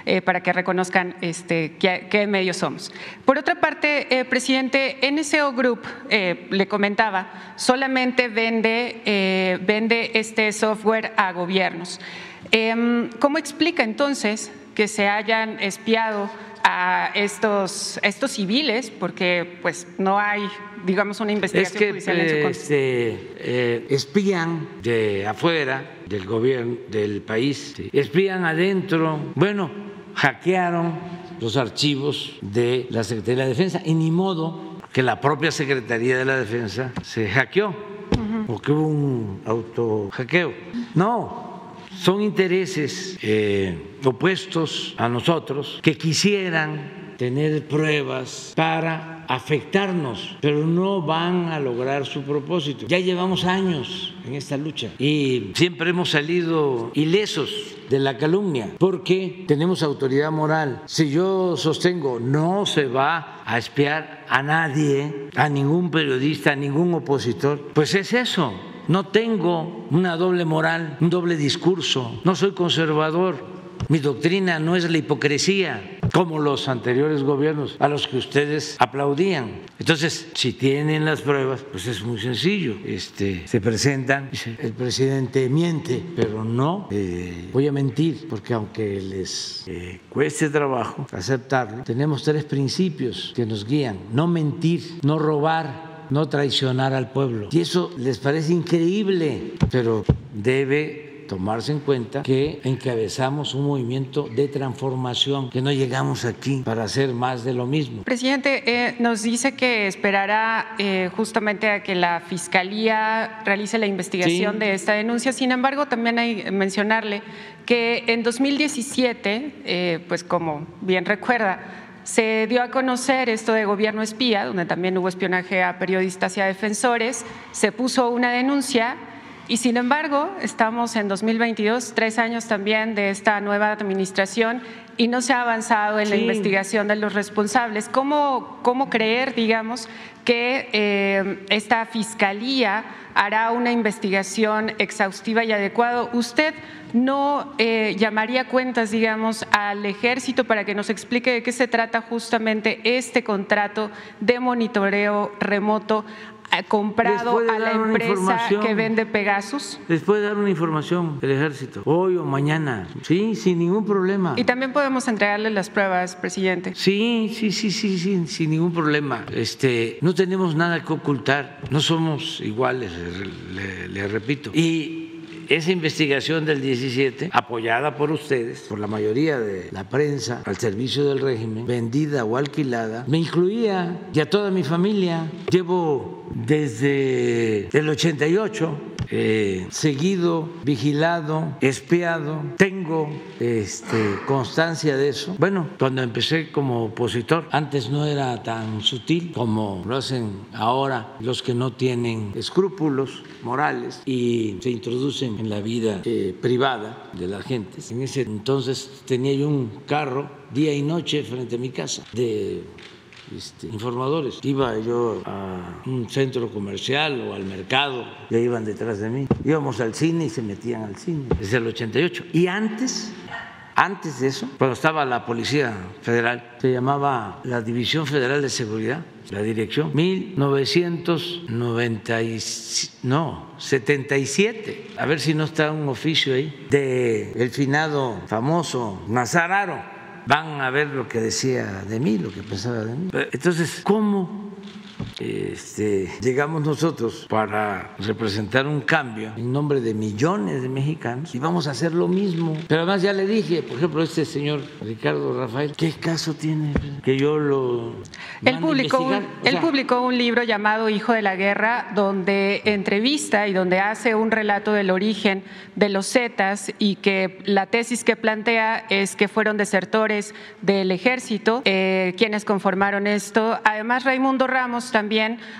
S12: eh, para que reconozcan este, qué, qué medios somos. Por otra parte, presidente, NSO Group, eh, le comentaba, solamente vende, eh, vende este software a gobiernos. Em, ¿Cómo explica entonces que se hayan espiado a estos, estos civiles? Porque pues no hay, digamos, una
S1: Es
S12: investigación
S1: que
S12: judicial en su
S1: eh,
S12: contra.
S1: este, eh, espían de afuera del gobierno, del país, espían adentro. Bueno, hackearon los archivos de la Secretaría de la Defensa y ni modo que la propia Secretaría de la Defensa se hackeó o que hubo un auto hackeo. No, son intereses eh, opuestos a nosotros que quisieran tener pruebas para afectarnos, pero no van a lograr su propósito. Ya llevamos años en esta lucha y siempre hemos salido ilesos de la calumnia porque tenemos autoridad moral. Si yo sostengo no se va a espiar a nadie, a ningún periodista, a ningún opositor, pues es eso. No tengo una doble moral, un doble discurso, no soy conservador. Mi doctrina no es la hipocresía, como los anteriores gobiernos a los que ustedes aplaudían. Entonces, si tienen las pruebas, pues es muy sencillo. Este, se presentan, el presidente miente, pero no eh, voy a mentir, porque aunque les eh, cueste trabajo aceptarlo, tenemos tres principios que nos guían. No mentir, no robar, no traicionar al pueblo. Y eso les parece increíble, pero debe tomarse en cuenta que encabezamos un movimiento de transformación, que no llegamos aquí para hacer más de lo mismo.
S12: Presidente, eh, nos dice que esperará eh, justamente a que la Fiscalía realice la investigación
S1: Sí.
S12: de esta denuncia. Sin embargo, también hay que mencionarle que en 2017, eh, pues como bien recuerda, se dio a conocer esto de gobierno espía, donde también hubo espionaje a periodistas y a defensores, se puso una denuncia y sin embargo estamos en 2022, tres años también de esta nueva administración y no se ha avanzado en la investigación de los responsables. ¿Cómo, cómo creer, digamos, que eh, esta fiscalía hará una investigación exhaustiva y adecuada? ¿Usted no eh, llamaría cuentas, digamos, al ejército para que nos explique de qué se trata justamente este contrato de monitoreo remoto comprado a la empresa que vende Pegasus?
S1: Les puede dar una información el ejército, hoy o mañana, sí, sin ningún problema.
S12: Y también podemos entregarle las pruebas, presidente.
S1: Sí, sí, sí, sí, sí, sin ningún problema. Este, no tenemos nada que ocultar, no somos iguales, le, le repito. Y esa investigación del 17, apoyada por ustedes, por la mayoría de la prensa al servicio del régimen, vendida o alquilada, me incluía y a toda mi familia. Llevo desde el 88 eh, seguido, vigilado, espiado. Tengo este, constancia de eso. Bueno, cuando empecé como opositor, antes no era tan sutil como lo hacen ahora los que no tienen escrúpulos morales y se introducen en la vida eh, privada de la gente. En ese entonces tenía yo un carro día y noche frente a mi casa de este, informadores. Iba yo a un centro comercial o al mercado, ya iban detrás de mí. Íbamos al cine y se metían al cine desde el 88. Y antes, antes de eso, cuando estaba la Policía Federal, se llamaba la División Federal de Seguridad, la dirección, 1990, y- no, 77. A ver si no está un oficio ahí de el finado famoso Nazararo van a ver lo que decía de mí, lo que pensaba de mí. Entonces, ¿cómo este, llegamos nosotros para representar un cambio en nombre de millones de mexicanos y vamos a hacer lo mismo. Pero además ya le dije, por ejemplo, este señor Ricardo Rafael, ¿qué caso tiene que yo lo...
S12: Él publicó, un, él publicó un libro llamado Hijo de la Guerra, donde entrevista y donde hace un relato del origen de los Zetas y que la tesis que plantea es que fueron desertores del ejército eh, quienes conformaron esto. Además, Raimundo Ramos también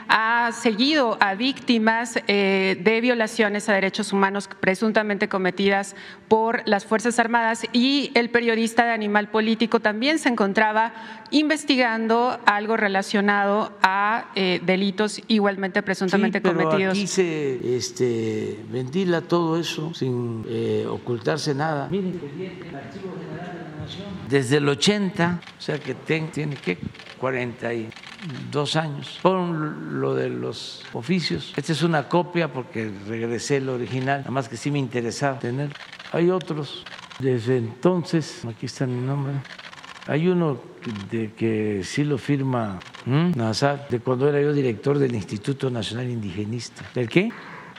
S12: ha seguido a víctimas eh, de violaciones a derechos humanos presuntamente cometidas por las Fuerzas Armadas y el periodista de Animal Político también se encontraba investigando algo relacionado a eh, delitos igualmente presuntamente cometidos.
S1: Aquí se este, ventila todo eso sin eh, ocultarse nada. Miren, el Archivo General de la Nación, desde el 80, o sea que tiene que 42 años, por lo de los oficios. Esta es una copia porque regresé el original, nada más que sí me interesaba tener. Hay otros. Desde entonces, aquí está mi nombre. Hay uno de que sí lo firma Nazar, de cuando era yo director del Instituto Nacional Indigenista. ¿Del qué?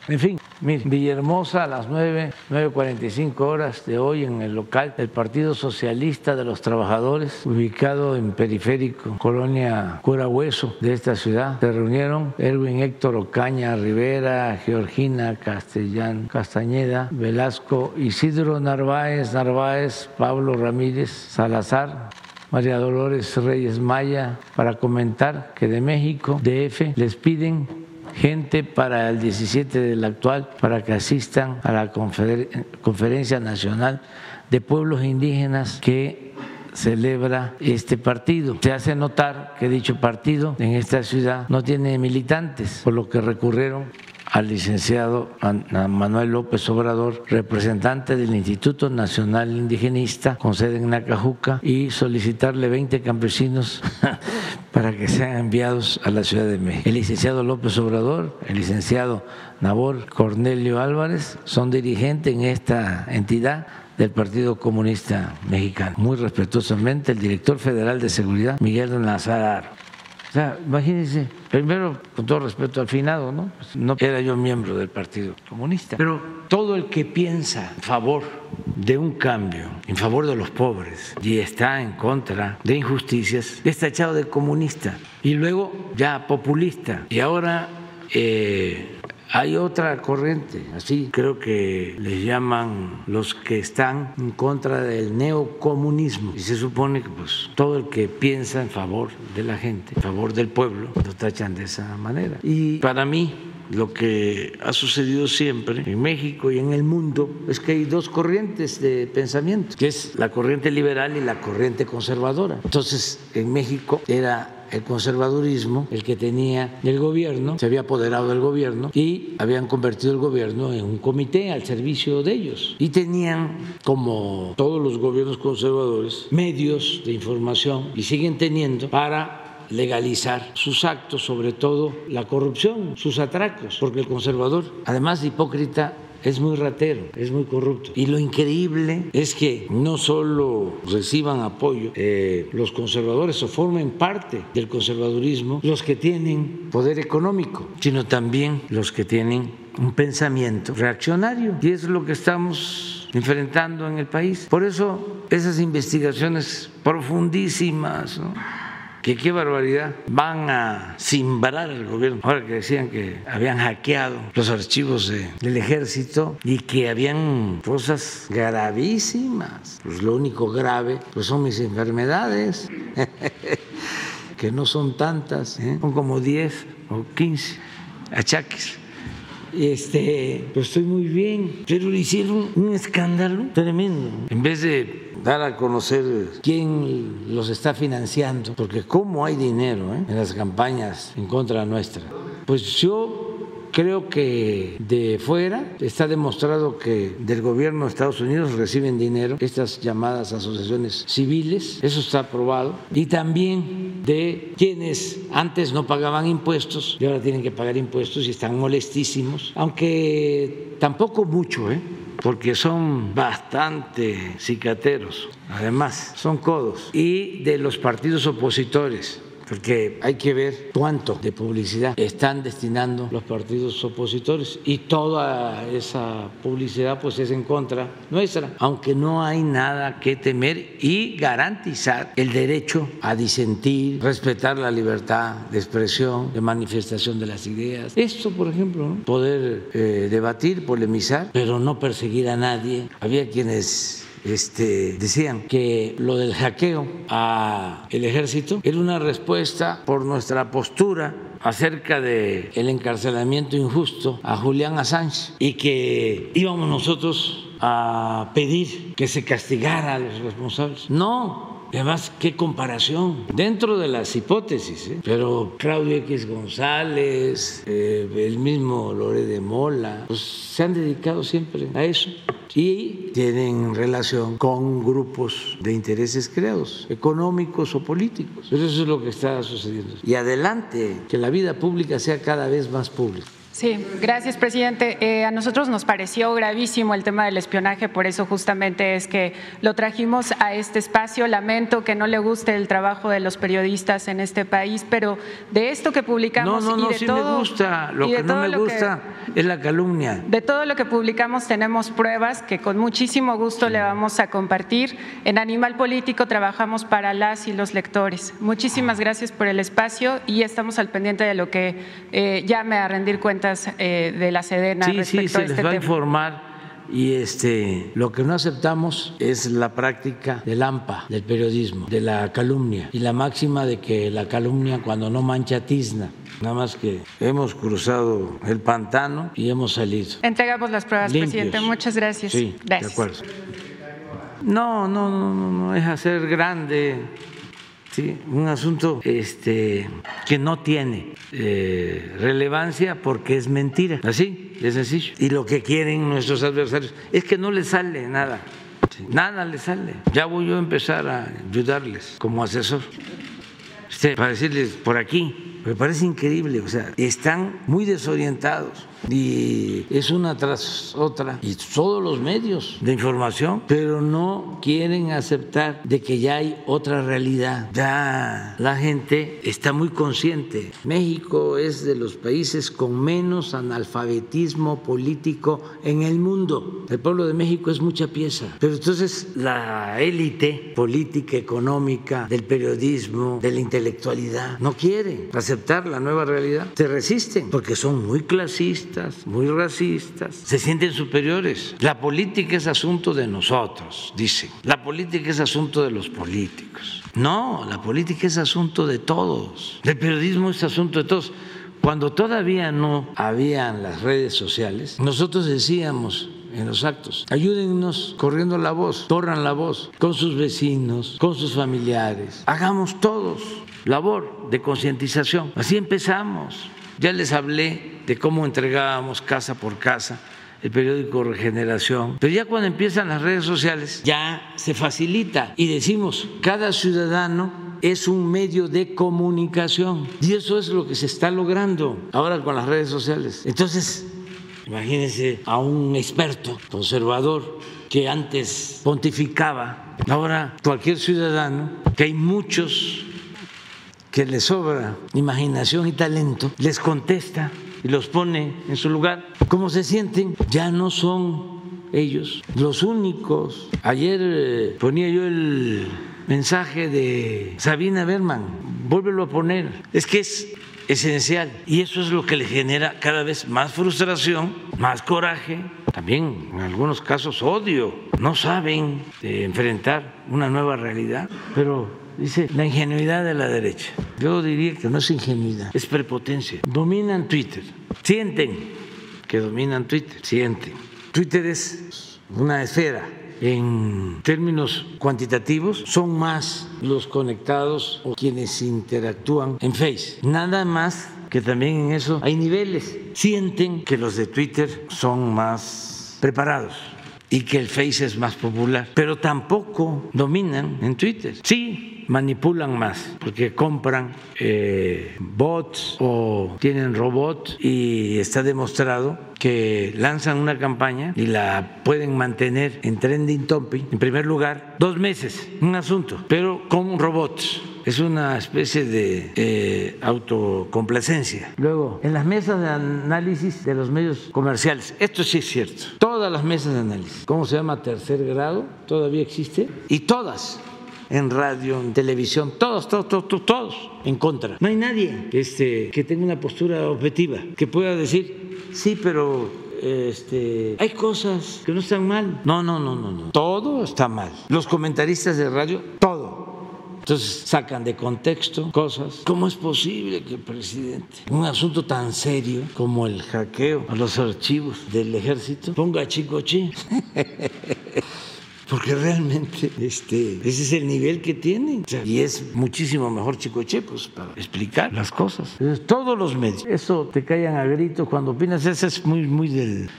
S1: En fin, mire, Villahermosa a las 9, 9.45 horas de hoy en el local del Partido Socialista de los Trabajadores, ubicado en Periférico, Colonia Cura Hueso de esta ciudad. Se reunieron Erwin Héctor Ocaña Rivera, Georgina Castellán Castañeda, Velasco, Isidro Narváez, Narváez, Pablo Ramírez, Salazar, María Dolores Reyes Maya, para comentar que de México, DF, les piden gente para el 17 del actual para que asistan a la Conferencia Nacional de Pueblos Indígenas que celebra este partido. Se hace notar que dicho partido en esta ciudad no tiene militantes, por lo que recurrieron al licenciado Manuel López Obrador, representante del Instituto Nacional Indigenista con sede en Nacajuca, y solicitarle 20 campesinos para que sean enviados a la Ciudad de México. El licenciado López Obrador, el licenciado Nabor Cornelio Álvarez son dirigentes en esta entidad del Partido Comunista Mexicano. Muy respetuosamente, el director federal de seguridad, Miguel Nazar o sea, imagínense, primero, con todo respeto al finado, ¿no? Pues, no era yo miembro del Partido Comunista, pero todo el que piensa en favor de un cambio, en favor de los pobres, y está en contra de injusticias, está echado de comunista. Y luego ya populista. Y ahora eh, hay otra corriente, así creo que les llaman los que están en contra del neocomunismo. Y se supone que pues todo el que piensa en favor de la gente, en favor del pueblo, lo tachan de esa manera. Y para mí lo que ha sucedido siempre en México y en el mundo es que hay dos corrientes de pensamiento, que es la corriente liberal y la corriente conservadora. Entonces, en México era el conservadurismo, el que tenía el gobierno, se había apoderado del gobierno y habían convertido el gobierno en un comité al servicio de ellos. Y tenían, como todos los gobiernos conservadores, medios de información y siguen teniendo para legalizar sus actos, sobre todo la corrupción, sus atracos, porque el conservador, además de hipócrita, es muy ratero, es muy corrupto. Y lo increíble es que no solo reciban apoyo eh, los conservadores o formen parte del conservadurismo los que tienen poder económico, sino también los que tienen un pensamiento reaccionario. Y es lo que estamos enfrentando en el país. Por eso esas investigaciones profundísimas. Que qué barbaridad, van a simbrar el gobierno. Ahora que decían que habían hackeado los archivos del ejército y que habían cosas gravísimas. Pues lo único grave pues son mis enfermedades, que no son tantas, ¿eh? son como 10 o 15 achaques. Este, pues estoy muy bien, pero hicieron un escándalo tremendo. En vez de dar a conocer quién los está financiando, porque cómo hay dinero ¿eh? en las campañas en contra nuestra. Pues yo Creo que de fuera está demostrado que del gobierno de Estados Unidos reciben dinero estas llamadas asociaciones civiles, eso está aprobado, y también de quienes antes no pagaban impuestos y ahora tienen que pagar impuestos y están molestísimos, aunque tampoco mucho, ¿eh? Porque son bastante cicateros, además son codos, y de los partidos opositores porque hay que ver cuánto de publicidad están destinando los partidos opositores y toda esa publicidad pues es en contra nuestra, aunque no hay nada que temer y garantizar el derecho a disentir, respetar la libertad de expresión, de manifestación de las ideas. Esto, por ejemplo, poder eh, debatir, polemizar, pero no perseguir a nadie. Había quienes este, decían que lo del hackeo a el ejército era una respuesta por nuestra postura acerca del el encarcelamiento injusto a Julián Assange y que íbamos nosotros a pedir que se castigara a los responsables. No, Además, qué comparación dentro de las hipótesis. ¿eh? Pero Claudio X González, eh, el mismo Lore de Mola, pues se han dedicado siempre a eso y tienen relación con grupos de intereses creados, económicos o políticos. Pero eso es lo que está sucediendo. Y adelante, que la vida pública sea cada vez más pública.
S12: Sí, gracias, presidente. Eh, a nosotros nos pareció gravísimo el tema del espionaje, por eso justamente es que lo trajimos a este espacio. Lamento que no le guste el trabajo de los periodistas en este país, pero de esto que publicamos
S1: no, no, no,
S12: y de
S1: sí
S12: todo,
S1: me gusta. Lo que no me gusta es la calumnia.
S12: De todo lo que publicamos tenemos pruebas que con muchísimo gusto le vamos a compartir. En Animal Político trabajamos para las y los lectores. Muchísimas gracias por el espacio y estamos al pendiente de lo que eh, llame a rendir cuentas eh, de la Sedena
S1: sí,
S12: respecto
S1: sí, se
S12: a este
S1: les va a
S12: tema.
S1: informar y este lo que no aceptamos es la práctica del AMPA, del periodismo, de la calumnia y la máxima de que la calumnia cuando no mancha tizna. Nada más que hemos cruzado el pantano y hemos salido.
S12: Entregamos las pruebas,
S1: Limpios.
S12: presidente. Muchas gracias.
S1: Sí,
S12: gracias.
S1: de acuerdo. No, no, no, no, no es hacer grande. Sí, un asunto este, que no tiene eh, relevancia porque es mentira. Así, de sencillo. Y lo que quieren nuestros adversarios es que no les sale nada. Sí, nada les sale. Ya voy yo a empezar a ayudarles como asesor. Este, para decirles por aquí, me parece increíble, o sea, están muy desorientados y es una tras otra y todos los medios de información, pero no quieren aceptar de que ya hay otra realidad. Ya la gente está muy consciente. México es de los países con menos analfabetismo político en el mundo. El pueblo de México es mucha pieza, pero entonces la élite política, económica, del periodismo, de la intelectualidad, no quiere aceptar la nueva realidad. Se resisten porque son muy clasistas muy racistas, se sienten superiores. La política es asunto de nosotros, dicen. La política es asunto de los políticos. No, la política es asunto de todos. El periodismo es asunto de todos. Cuando todavía no habían las redes sociales, nosotros decíamos en los actos. Ayúdennos corriendo la voz, corran la voz con sus vecinos, con sus familiares. Hagamos todos labor de concientización. Así empezamos. Ya les hablé de cómo entregábamos casa por casa el periódico Regeneración. Pero ya cuando empiezan las redes sociales, ya se facilita y decimos, cada ciudadano es un medio de comunicación. Y eso es lo que se está logrando ahora con las redes sociales. Entonces, imagínense a un experto conservador que antes pontificaba, ahora cualquier ciudadano, que hay muchos que les sobra imaginación y talento, les contesta y los pone en su lugar. ¿Cómo se sienten? Ya no son ellos los únicos. Ayer eh, ponía yo el mensaje de Sabina Berman, vuélvelo a poner. Es que es esencial y eso es lo que le genera cada vez más frustración, más coraje, también en algunos casos odio. No saben enfrentar una nueva realidad, pero dice la ingenuidad de la derecha. Yo diría que no es ingenuidad, es prepotencia. Dominan Twitter, sienten que dominan Twitter, sienten. Twitter es una esfera. En términos cuantitativos, son más los conectados o quienes interactúan en Face. Nada más que también en eso hay niveles. Sienten que los de Twitter son más preparados y que el Face es más popular, pero tampoco dominan en Twitter. Sí, manipulan más porque compran eh, bots o tienen robots y está demostrado que lanzan una campaña y la pueden mantener en trending topic, en primer lugar, dos meses, un asunto, pero con robots es una especie de eh, autocomplacencia. Luego, en las mesas de análisis de los medios comerciales, esto sí es cierto, todas las mesas de análisis, ¿cómo se llama? Tercer grado, todavía existe, y todas en radio, en televisión, todos, todos, todos, todos en contra. No hay nadie este, que tenga una postura objetiva, que pueda decir, sí, pero este, hay cosas que no están mal. No, no, no, no, no. Todo está mal. Los comentaristas de radio, todo. Entonces sacan de contexto cosas. ¿Cómo es posible que el presidente, un asunto tan serio como el hackeo a los archivos del ejército, ponga chicoche? porque realmente este, ese es el nivel que tienen. y es muchísimo mejor Chicoche pues, para explicar las cosas. todos los medios. Eso te callan a gritos cuando opinas, eso es muy, muy del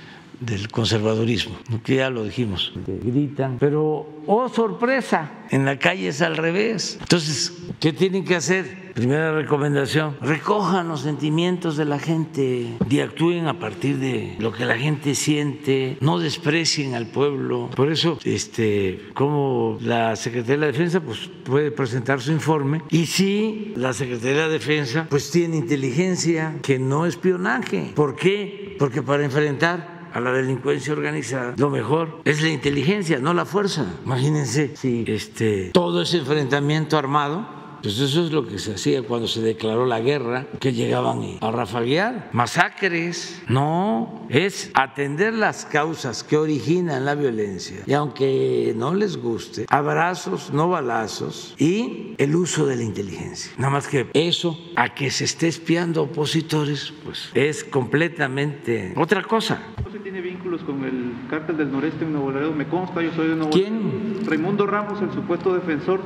S1: del conservadurismo, que ya lo dijimos, gritan, pero oh sorpresa, en la calle es al revés. Entonces, ¿qué tienen que hacer? Primera recomendación, recojan los sentimientos de la gente y actúen a partir de lo que la gente siente, no desprecien al pueblo. Por eso, este, como la Secretaría de la Defensa pues, puede presentar su informe y si la Secretaría de la Defensa pues tiene inteligencia, que no espionaje. ¿Por qué? Porque para enfrentar a la delincuencia organizada, lo mejor es la inteligencia, no la fuerza. Imagínense si este, todo ese enfrentamiento armado pues eso es lo que se hacía cuando se declaró la guerra, que llegaban a rafaguear, masacres. No, es atender las causas que originan la violencia. Y aunque no les guste, abrazos, no balazos y el uso de la inteligencia. Nada más que eso, a que se esté espiando opositores, pues es completamente otra cosa
S13: tiene vínculos con el cártel del noreste en Nuevo Laredo, me consta, yo soy de Nuevo
S1: ¿Quién?
S13: Raimundo Ramos, el supuesto defensor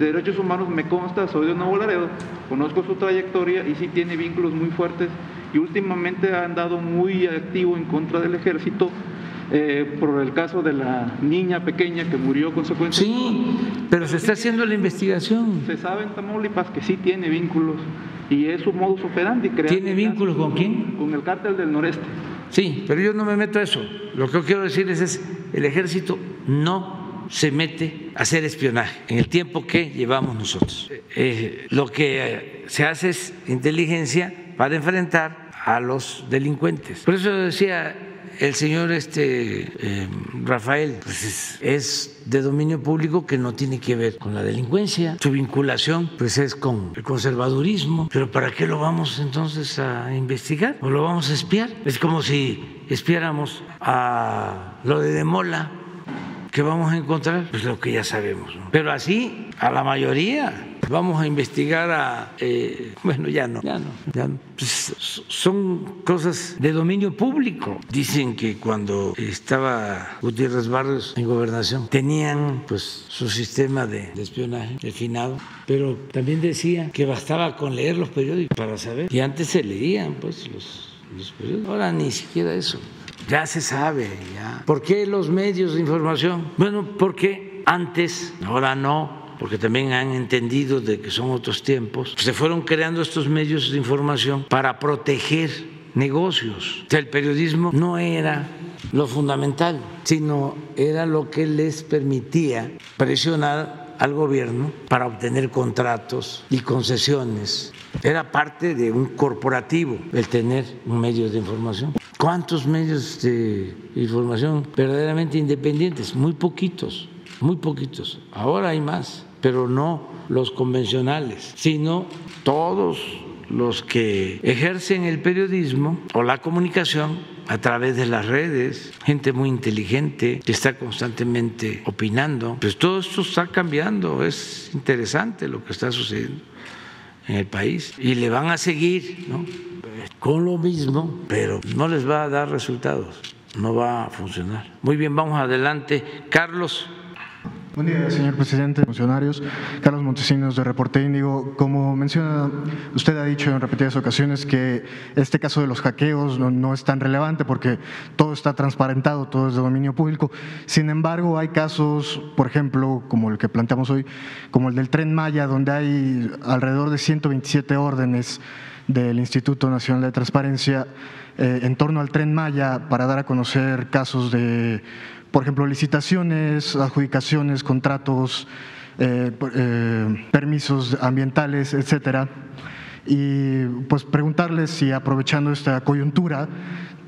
S13: de derechos humanos, me consta, soy de Nuevo Laredo, conozco su trayectoria y sí tiene vínculos muy fuertes y últimamente ha andado muy activo en contra del ejército eh, por el caso de la niña pequeña que murió consecuencia.
S1: Sí, pero se está haciendo la investigación.
S13: Se sabe en Tamaulipas que sí tiene vínculos y es su modus operandi.
S1: ¿Tiene vínculos con quién?
S13: Con el cártel del noreste.
S1: Sí, pero yo no me meto a eso. Lo que quiero decirles es, el ejército no se mete a hacer espionaje en el tiempo que llevamos nosotros. Eh, lo que se hace es inteligencia para enfrentar a los delincuentes. Por eso decía el señor este eh, Rafael, pues es, de dominio público que no tiene que ver con la delincuencia. Su vinculación pues es con el conservadurismo. Pero ¿para qué lo vamos entonces a investigar? ¿O lo vamos a espiar? Es como si espiáramos a lo de Demola ¿Qué vamos a encontrar? Pues lo que ya sabemos. Pero así, a la mayoría, vamos a investigar a... Eh, bueno, ya no, ya no, ya no. Pues son cosas de dominio público. Dicen que cuando estaba Gutiérrez Barrios en gobernación, tenían pues su sistema de, espionaje, definado, pero también decía que bastaba con leer los periódicos para saber. Y antes se leían pues los, los periódicos. Ahora ni siquiera eso ya se sabe, ya. ¿Por qué los medios de información? Bueno, porque antes, ahora no, porque también han entendido de que son otros tiempos, se fueron creando estos medios de información para proteger negocios. O sea, el periodismo no era lo fundamental, sino era lo que les permitía presionar al gobierno para obtener contratos y concesiones. Era parte de un corporativo el tener un medio de información. ¿Cuántos medios de información verdaderamente independientes? Muy poquitos, muy poquitos. Ahora hay más, pero no los convencionales, sino todos los que ejercen el periodismo o la comunicación a través de las redes, gente muy inteligente que está constantemente opinando. Pues todo esto está cambiando, es interesante lo que está sucediendo en el país y le van a seguir, ¿no? con lo mismo, pero no les va a dar resultados, no va a funcionar. Muy bien, vamos adelante. Carlos.
S14: Buen día, señor presidente, funcionarios. Carlos Montesinos de Reporte Índigo. Como menciona, usted ha dicho en repetidas ocasiones que este caso de los hackeos no, es tan relevante porque todo está transparentado, todo es de dominio público. Sin embargo, hay casos, por ejemplo, como el que planteamos hoy, como el del Tren Maya, donde hay alrededor de 127 órdenes del Instituto Nacional de Transparencia eh, en torno al Tren Maya para dar a conocer casos de por ejemplo, licitaciones, adjudicaciones, contratos, eh, eh, permisos ambientales, etcétera. Y pues preguntarles si aprovechando esta coyuntura,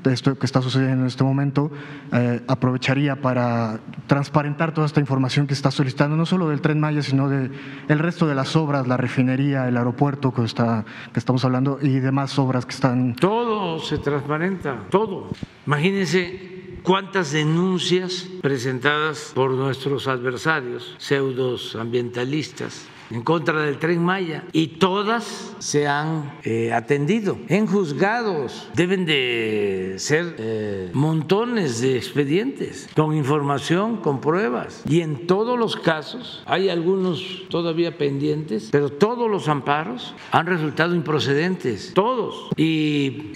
S14: de esto que está sucediendo en este momento, eh, aprovecharía para transparentar toda esta información que está solicitando, no solo del Tren Maya, sino del el resto de las obras, la refinería, el aeropuerto que, está, que estamos hablando y demás obras que están...
S1: Todo se transparenta, todo. Imagínense cuántas denuncias presentadas por nuestros adversarios, pseudos ambientalistas, en contra del tren Maya y todas se han eh, atendido en juzgados. Deben de ser eh, montones de expedientes con información, con pruebas. Y en todos los casos, hay algunos todavía pendientes, pero todos los amparos han resultado improcedentes, todos. Y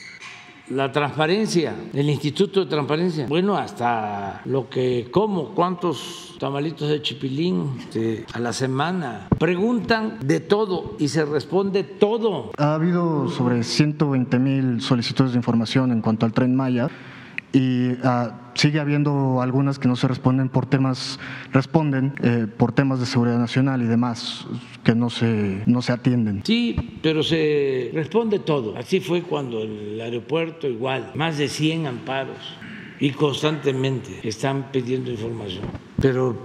S1: la transparencia, el Instituto de Transparencia. Bueno, hasta lo que como, cuántos tamalitos de chipilín este, a la semana. Preguntan de todo y se responde todo.
S14: Ha habido sobre 120 mil solicitudes de información en cuanto al tren Maya y ah, sigue habiendo algunas que no se responden por temas, responden eh, por temas de seguridad nacional y demás que no se, no se atienden.
S1: Sí, pero se responde todo. Así fue cuando el aeropuerto igual, más de 100 amparos y constantemente están pidiendo información. Pero,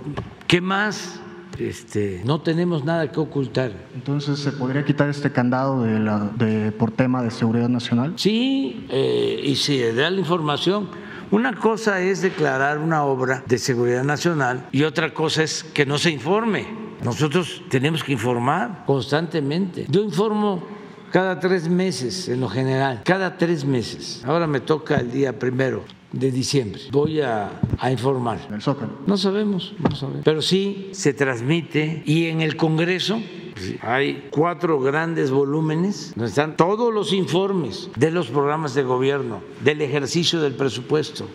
S1: ¿qué más? Este, no tenemos nada que ocultar.
S14: Entonces, ¿se podría quitar este candado de la, de, por tema de seguridad nacional?
S1: Sí, eh, y si da la información. Una cosa es declarar una obra de seguridad nacional y otra cosa es que no se informe. Nosotros tenemos que informar constantemente. Yo informo cada tres meses en lo general, cada tres meses. Ahora me toca el día primero de diciembre. Voy a, informar. No sabemos, no sabemos. Pero sí se transmite y en el Congreso hay cuatro grandes volúmenes donde están todos los informes de los programas de gobierno, del ejercicio del presupuesto,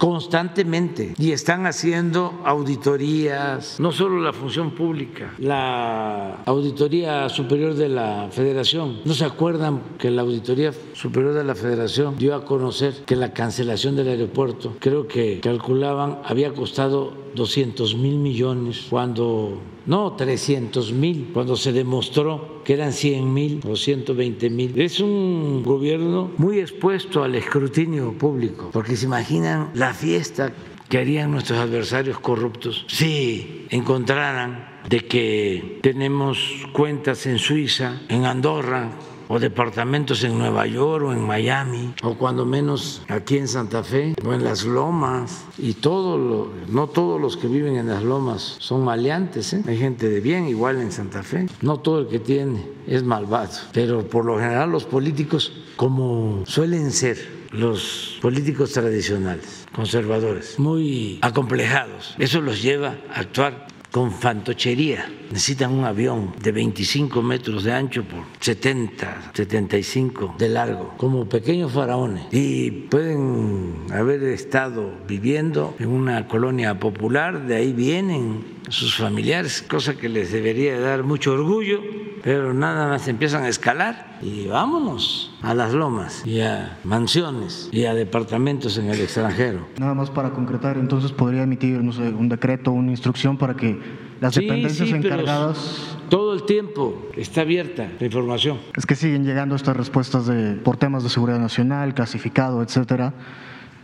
S1: constantemente y están haciendo auditorías, no solo la función pública, la Auditoría Superior de la Federación. ¿No se acuerdan que la Auditoría Superior de la Federación dio a conocer que la cancelación del aeropuerto, creo que calculaban, había costado 200 mil millones cuando no 300 mil, cuando se demostró que eran 100 mil o 120 mil. Es un gobierno muy expuesto al escrutinio público, porque se imaginan la fiesta que harían nuestros adversarios corruptos si encontraran de que tenemos cuentas en Suiza, en Andorra, o departamentos en Nueva York o en Miami, o cuando menos aquí en Santa Fe o en las lomas. Y todo lo, no todos los que viven en las lomas son maleantes, ¿eh? hay gente de bien igual en Santa Fe. No todo el que tiene es malvado, pero por lo general los políticos, como suelen ser los políticos tradicionales, conservadores, muy acomplejados. Eso los lleva a actuar con fantochería. Necesitan un avión de 25 metros de ancho por 70, 75 de largo, como pequeños faraones. Y pueden haber estado viviendo en una colonia popular, de ahí vienen sus familiares, cosa que les debería dar mucho orgullo, pero nada más empiezan a escalar y vámonos a las lomas y a mansiones y a departamentos en el extranjero.
S14: Nada más para concretar, entonces podría emitir no sé, un decreto, una instrucción para que las dependencias encargadas
S1: todo el tiempo está abierta la información.
S14: Es que siguen llegando estas respuestas de por temas de seguridad nacional, clasificado, etcétera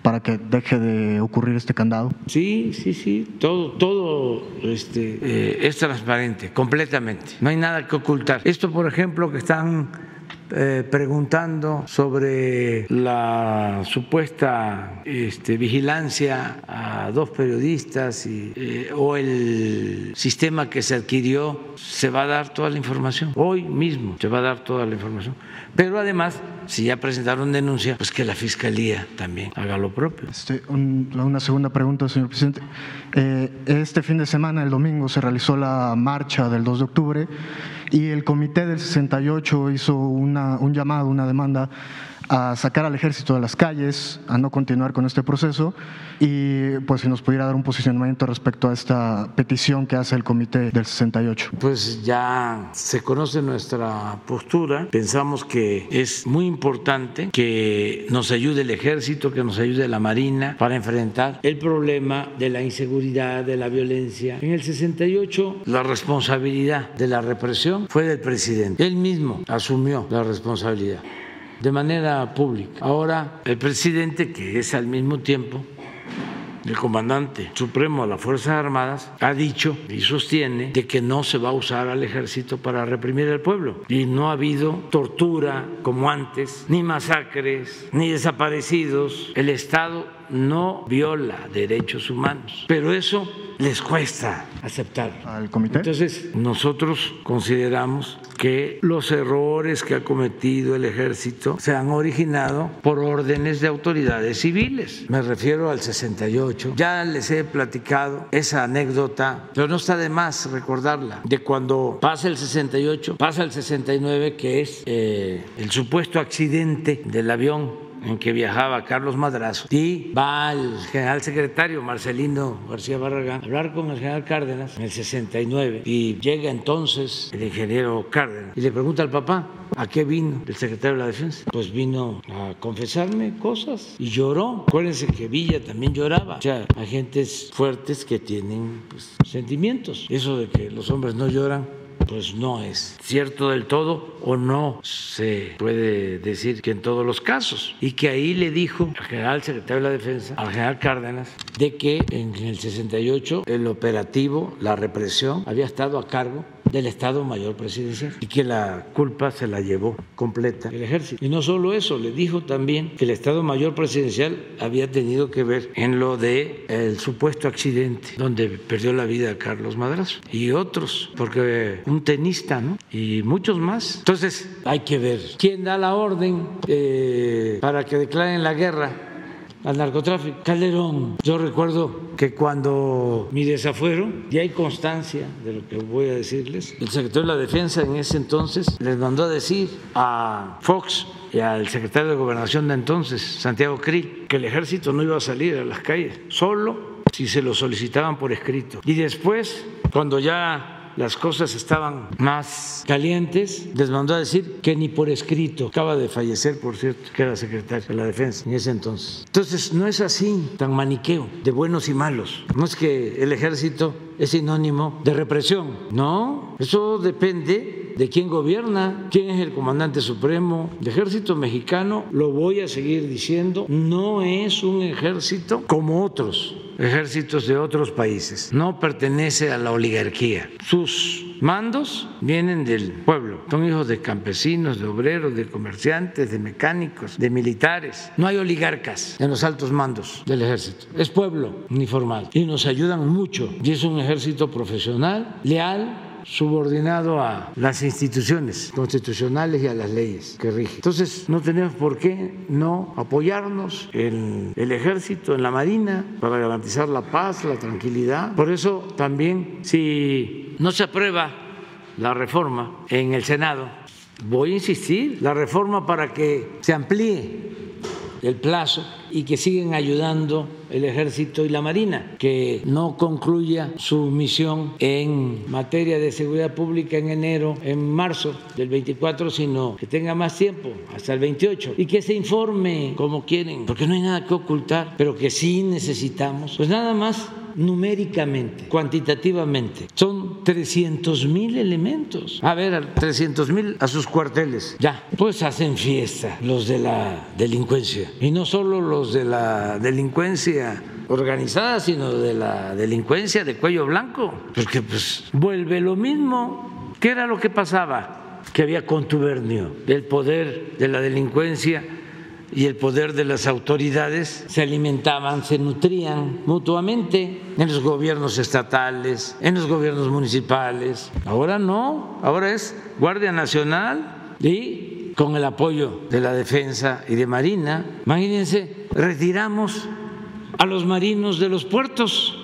S14: para que deje de ocurrir este candado?
S1: Sí, sí, sí, todo, todo este, eh, es transparente, completamente, no hay nada que ocultar. Esto, por ejemplo, que están eh, preguntando sobre la supuesta este, vigilancia a dos periodistas y, eh, o el sistema que se adquirió, se va a dar toda la información. Hoy mismo se va a dar toda la información. Pero además, si ya presentaron denuncia, pues que la Fiscalía también haga lo propio.
S14: Este, una segunda pregunta, señor presidente. Eh, este fin de semana, el domingo, se realizó la marcha del 2 de octubre y el comité del 68 hizo una, un llamado, una demanda a sacar al ejército de las calles, a no continuar con este proceso y pues si nos pudiera dar un posicionamiento respecto a esta petición que hace el comité del 68.
S1: Pues ya se conoce nuestra postura, pensamos que es muy importante que nos ayude el ejército, que nos ayude la marina para enfrentar el problema de la inseguridad, de la violencia. En el 68 la responsabilidad de la represión fue del presidente, él mismo asumió la responsabilidad de manera pública. Ahora, el presidente, que es al mismo tiempo el comandante supremo de las Fuerzas Armadas ha dicho y sostiene de que no se va a usar al ejército para reprimir al pueblo. Y no ha habido tortura como antes, ni masacres, ni desaparecidos. El Estado no viola derechos humanos, pero eso les cuesta aceptar.
S14: ¿Al comité?
S1: Entonces, nosotros consideramos que los errores que ha cometido el ejército se han originado por órdenes de autoridades civiles. Me refiero al 68. Ya les he platicado esa anécdota, pero no está de más recordarla, de cuando pasa el 68, pasa el 69, que es eh, el supuesto accidente del avión en que viajaba Carlos Madrazo y va el general secretario Marcelino García Barragán a hablar con el general Cárdenas en el 69 y llega entonces el ingeniero Cárdenas y le pregunta al papá ¿A qué vino el secretario de la Defensa? Pues vino a confesarme cosas y lloró. Acuérdense que Villa también lloraba. O sea, agentes fuertes que tienen pues, sentimientos. Eso de que los hombres no lloran pues no es cierto del todo o no se puede decir que en todos los casos. Y que ahí le dijo al general secretario de la Defensa, al general Cárdenas, de que en el 68 el operativo, la represión, había estado a cargo del Estado Mayor Presidencial y que la culpa se la llevó completa el ejército. Y no solo eso, le dijo también que el Estado Mayor Presidencial había tenido que ver en lo de el supuesto accidente donde perdió la vida Carlos Madrazo y otros, porque un tenista, ¿no? Y muchos más. Entonces hay que ver quién da la orden eh, para que declaren la guerra al narcotráfico. Calderón, yo recuerdo que cuando mi desafuero, y hay constancia de lo que voy a decirles, el secretario de la Defensa en ese entonces les mandó a decir a Fox y al secretario de Gobernación de entonces, Santiago Krill, que el ejército no iba a salir a las calles, solo si se lo solicitaban por escrito. Y después, cuando ya las cosas estaban más calientes, les mandó a decir que ni por escrito, acaba de fallecer, por cierto, que era secretario de la defensa en ese entonces. Entonces, no es así tan maniqueo de buenos y malos. No es que el ejército es sinónimo de represión, no, eso depende de quién gobierna, quién es el comandante supremo. El ejército mexicano, lo voy a seguir diciendo, no es un ejército como otros ejércitos de otros países. No pertenece a la oligarquía. Sus mandos vienen del pueblo. Son hijos de campesinos, de obreros, de comerciantes, de mecánicos, de militares. No hay oligarcas en los altos mandos del ejército. Es pueblo uniformado y nos ayudan mucho. Y es un ejército profesional, leal, subordinado a las instituciones constitucionales y a las leyes que rigen. Entonces, no tenemos por qué no apoyarnos en el ejército, en la marina, para garantizar la paz, la tranquilidad. Por eso también, si no se aprueba la reforma en el Senado, voy a insistir, la reforma para que se amplíe el plazo y que siguen ayudando el ejército y la marina, que no concluya su misión en materia de seguridad pública en enero, en marzo del 24, sino que tenga más tiempo, hasta el 28, y que se informe como quieren, porque no hay nada que ocultar, pero que sí necesitamos, pues nada más numéricamente, cuantitativamente. Son 300 mil elementos. A ver, 300 mil a sus cuarteles. Ya, pues hacen fiesta los de la delincuencia. Y no solo los de la delincuencia organizada, sino de la delincuencia de cuello blanco. Porque pues vuelve lo mismo. ¿Qué era lo que pasaba? que había contubernio del poder de la delincuencia y el poder de las autoridades se alimentaban, se nutrían mutuamente en los gobiernos estatales, en los gobiernos municipales. Ahora no, ahora es Guardia Nacional y con el apoyo de la defensa y de Marina. Imagínense, retiramos a los marinos de los puertos.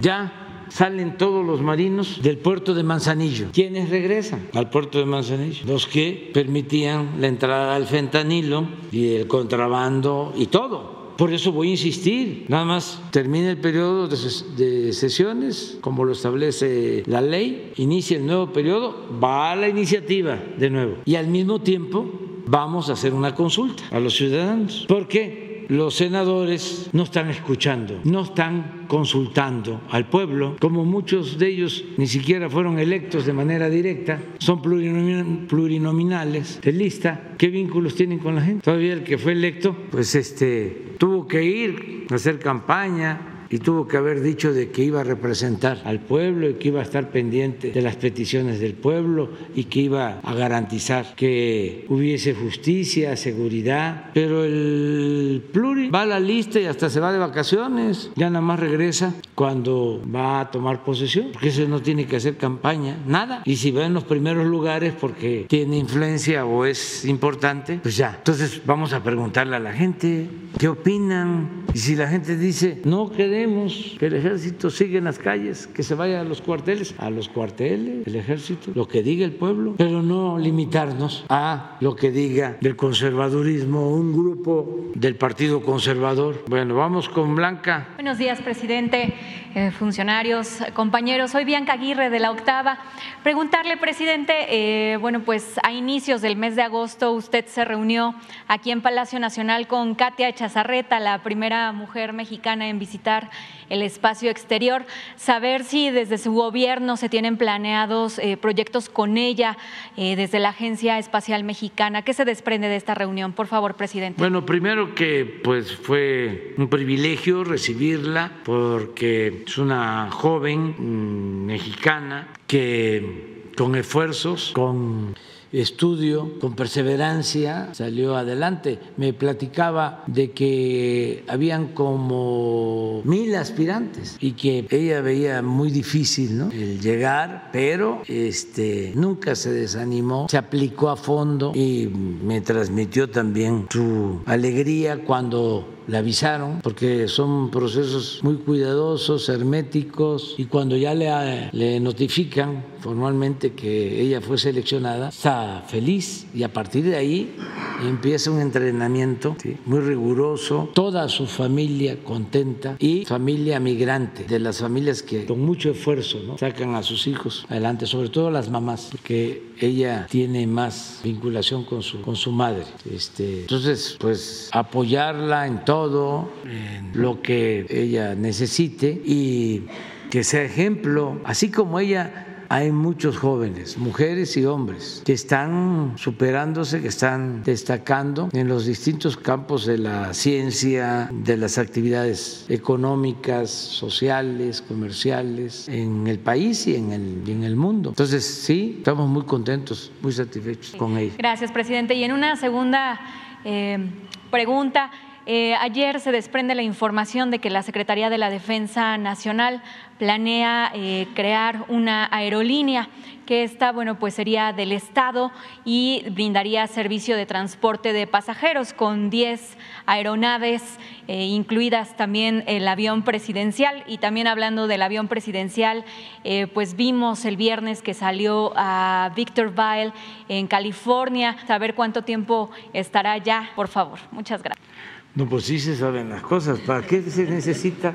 S1: Ya salen todos los marinos del puerto de Manzanillo. ¿Quiénes regresan al puerto de Manzanillo? Los que permitían la entrada al fentanilo y el contrabando y todo. Por eso voy a insistir, nada más termina el periodo de sesiones, como lo establece la ley, inicia el nuevo periodo, va a la iniciativa de nuevo. Y al mismo tiempo vamos a hacer una consulta a los ciudadanos. ¿Por qué? Los senadores no están escuchando, no están consultando al pueblo, como muchos de ellos ni siquiera fueron electos de manera directa, son plurinominales de lista, ¿qué vínculos tienen con la gente? Todavía el que fue electo, pues este, tuvo que ir a hacer campaña, y tuvo que haber dicho de que iba a representar al pueblo y que iba a estar pendiente de las peticiones del pueblo y que iba a garantizar que hubiese justicia, seguridad, pero el pluri va a la lista y hasta se va de vacaciones, ya nada más regresa cuando va a tomar posesión, porque eso no tiene que hacer campaña, nada. Y si va en los primeros lugares porque tiene influencia o es importante, pues ya. Entonces vamos a preguntarle a la gente qué opinan. Y si la gente dice, no queremos que el ejército siga en las calles, que se vaya a los cuarteles, a los cuarteles, el ejército, lo que diga el pueblo, pero no limitarnos a lo que diga del conservadurismo, un grupo del Partido Conservador. Bueno, vamos con Blanca.
S15: Buenos días, presidente. Eh, funcionarios, compañeros. Soy Bianca Aguirre de la Octava. Preguntarle, presidente, eh, bueno, pues a inicios del mes de agosto usted se reunió aquí en Palacio Nacional con Katia Echazarreta, la primera mujer mexicana en visitar el espacio exterior. Saber si desde su gobierno se tienen planeados eh, proyectos con ella desde la Agencia Espacial Mexicana. ¿Qué se desprende de esta reunión? Por favor, presidente.
S1: Bueno, primero que pues fue un privilegio recibirla porque es una joven mm, mexicana que con esfuerzos, con estudio, con perseverancia, salió adelante. Me platicaba de que habían como mil aspirantes y que ella veía muy difícil el llegar, pero este, nunca se desanimó, se aplicó a fondo y me transmitió también su alegría cuando le avisaron, porque son procesos muy cuidadosos, herméticos, y cuando ya le, le notifican formalmente que ella fue seleccionada, está feliz y a partir de ahí empieza un entrenamiento muy riguroso, toda su familia contenta y familia migrante, de las familias que con mucho esfuerzo ¿no? sacan a sus hijos adelante, sobre todo las mamás, porque ella tiene más vinculación con su, con su madre. Este, entonces, pues apoyarla en todo, en lo que ella necesite y que sea ejemplo, así como ella hay muchos jóvenes, mujeres y hombres, que están superándose, que están destacando en los distintos campos de la ciencia, de las actividades económicas, sociales, comerciales, en el país y en el, en el mundo. Entonces, sí, estamos muy contentos, muy satisfechos con ellos.
S15: Gracias, presidente. Y en una segunda eh, pregunta, eh, ayer se desprende la información de que la Secretaría de la Defensa Nacional planea eh, crear una aerolínea que esta, bueno, pues sería del Estado y brindaría servicio de transporte de pasajeros con 10 aeronaves, eh, incluidas también el avión presidencial. Y también hablando del avión presidencial, pues vimos el viernes que salió a Victorville en California. Saber cuánto tiempo estará ya, por favor. Muchas gracias.
S1: No, pues sí se saben las cosas. ¿Para qué se necesita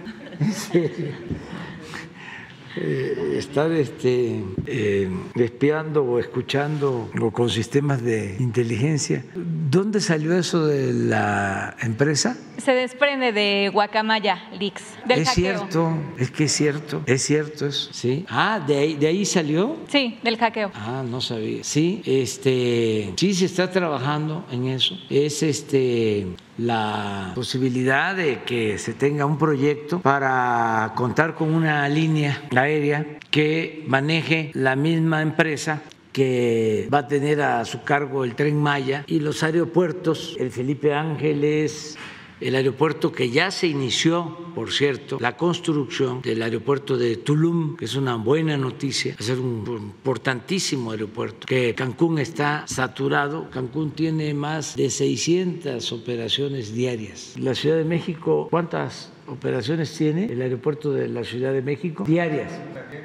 S1: eh, estar este, eh, espiando o escuchando o con sistemas de inteligencia? ¿Dónde salió eso de la empresa?
S15: Se desprende de Guacamaya Leaks. Del
S1: es cierto, es que es cierto, es cierto eso, sí. Ah, de ahí, de ahí salió.
S15: Sí, del hackeo.
S1: Ah, no sabía. Sí, este, sí se está trabajando en eso. Es este la posibilidad de que se tenga un proyecto para contar con una línea aérea que maneje la misma empresa que va a tener a su cargo el tren Maya y los aeropuertos, el Felipe Ángeles, el aeropuerto que ya se inició, por cierto, la construcción del aeropuerto de Tulum, que es una buena noticia, ser un importantísimo aeropuerto, que Cancún está saturado, Cancún tiene más de 600 operaciones diarias. La Ciudad de México, ¿cuántas operaciones tiene el aeropuerto de la Ciudad de México? Diarias.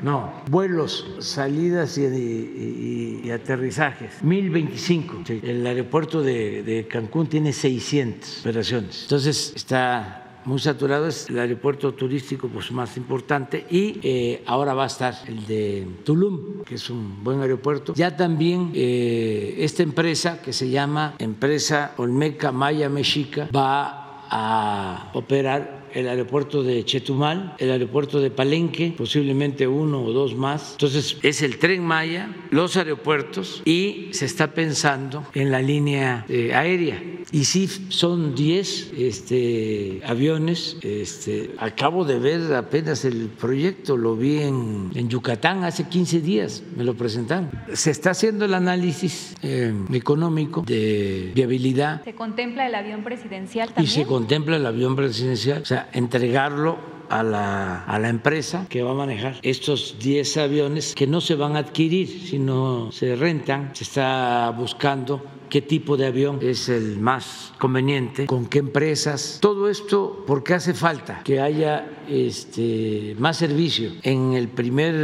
S1: No, vuelos, salidas y, aterrizajes. 1025. Sí. El aeropuerto de, de, Cancún tiene 600 operaciones. Entonces está muy saturado, es el aeropuerto turístico pues, más importante y eh, ahora va a estar el de Tulum, que es un buen aeropuerto. Ya también eh, esta empresa que se llama Empresa Olmeca Maya Mexica va a operar el aeropuerto de Chetumal, el aeropuerto de Palenque, posiblemente uno o dos más. Entonces es el tren Maya, los aeropuertos y se está pensando en la línea eh, aérea. Y sí, son 10 este, aviones. Este, acabo de ver apenas el proyecto, lo vi en, en, Yucatán hace 15 días, me lo presentaron. Se está haciendo el análisis eh, económico de viabilidad.
S15: ¿Se contempla el avión presidencial también?
S1: Y se contempla el avión presidencial. O sea, entregarlo a la, a la, empresa que va a manejar estos 10 aviones que no se van a adquirir, sino se rentan. Se está buscando qué tipo de avión es el más conveniente, con qué empresas. Todo esto porque hace falta que haya este, más servicio. En el primer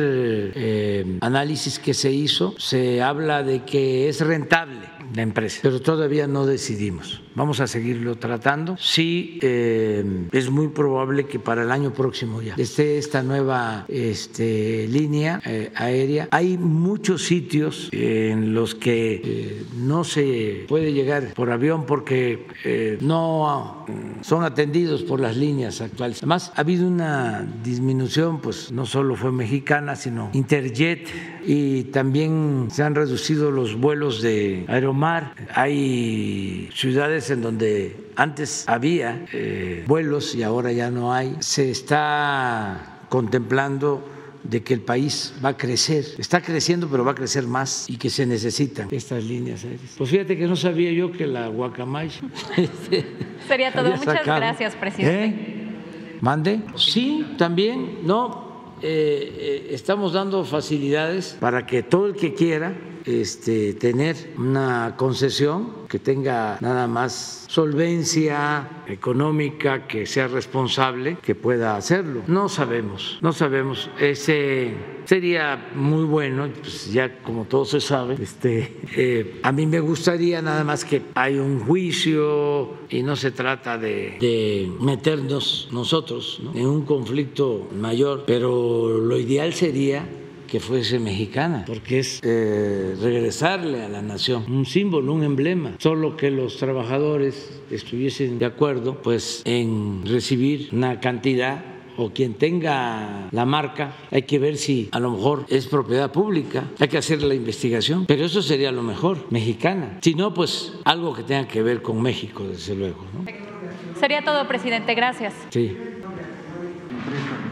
S1: eh, análisis que se hizo se habla de que es rentable la empresa, pero todavía no decidimos. Vamos a seguirlo tratando. Sí, eh, es muy probable que para el año próximo ya esté esta nueva este, línea eh, aérea. Hay muchos sitios en los que no se puede llegar por avión porque eh, no son atendidos por las líneas actuales. Además, ha habido una disminución, pues no solo fue mexicana, sino Interjet y también se han reducido los vuelos de Aeromar. Hay ciudades en donde antes había eh, vuelos y ahora ya no hay. Se está contemplando de que el país va a crecer, está creciendo pero va a crecer más y que se necesitan estas líneas aéreas. Pues fíjate que no sabía yo que la guacamaya este,
S15: Sería todo. Muchas sacado. gracias, presidente.
S1: ¿Eh? ¿Mande? Sí, también, no, eh, eh, estamos dando facilidades para que todo el que quiera este, tener una concesión que tenga nada más solvencia económica, que sea responsable, que pueda hacerlo. No sabemos, no sabemos. Ese sería muy bueno, pues ya como todo se sabe. Este, eh, a mí me gustaría nada más que hay un juicio y no se trata de, meternos nosotros ¿no? en un conflicto mayor, pero lo ideal sería que fuese mexicana, porque es eh, regresarle a la nación un símbolo, un emblema, solo que los trabajadores estuviesen de acuerdo pues en recibir una cantidad o quien tenga la marca, hay que ver si a lo mejor es propiedad pública, hay que hacer la investigación, pero eso sería lo mejor, mexicana. Si no, pues algo que tenga que ver con México, desde luego. ¿no?
S15: Sería todo, presidente, gracias.
S1: Sí.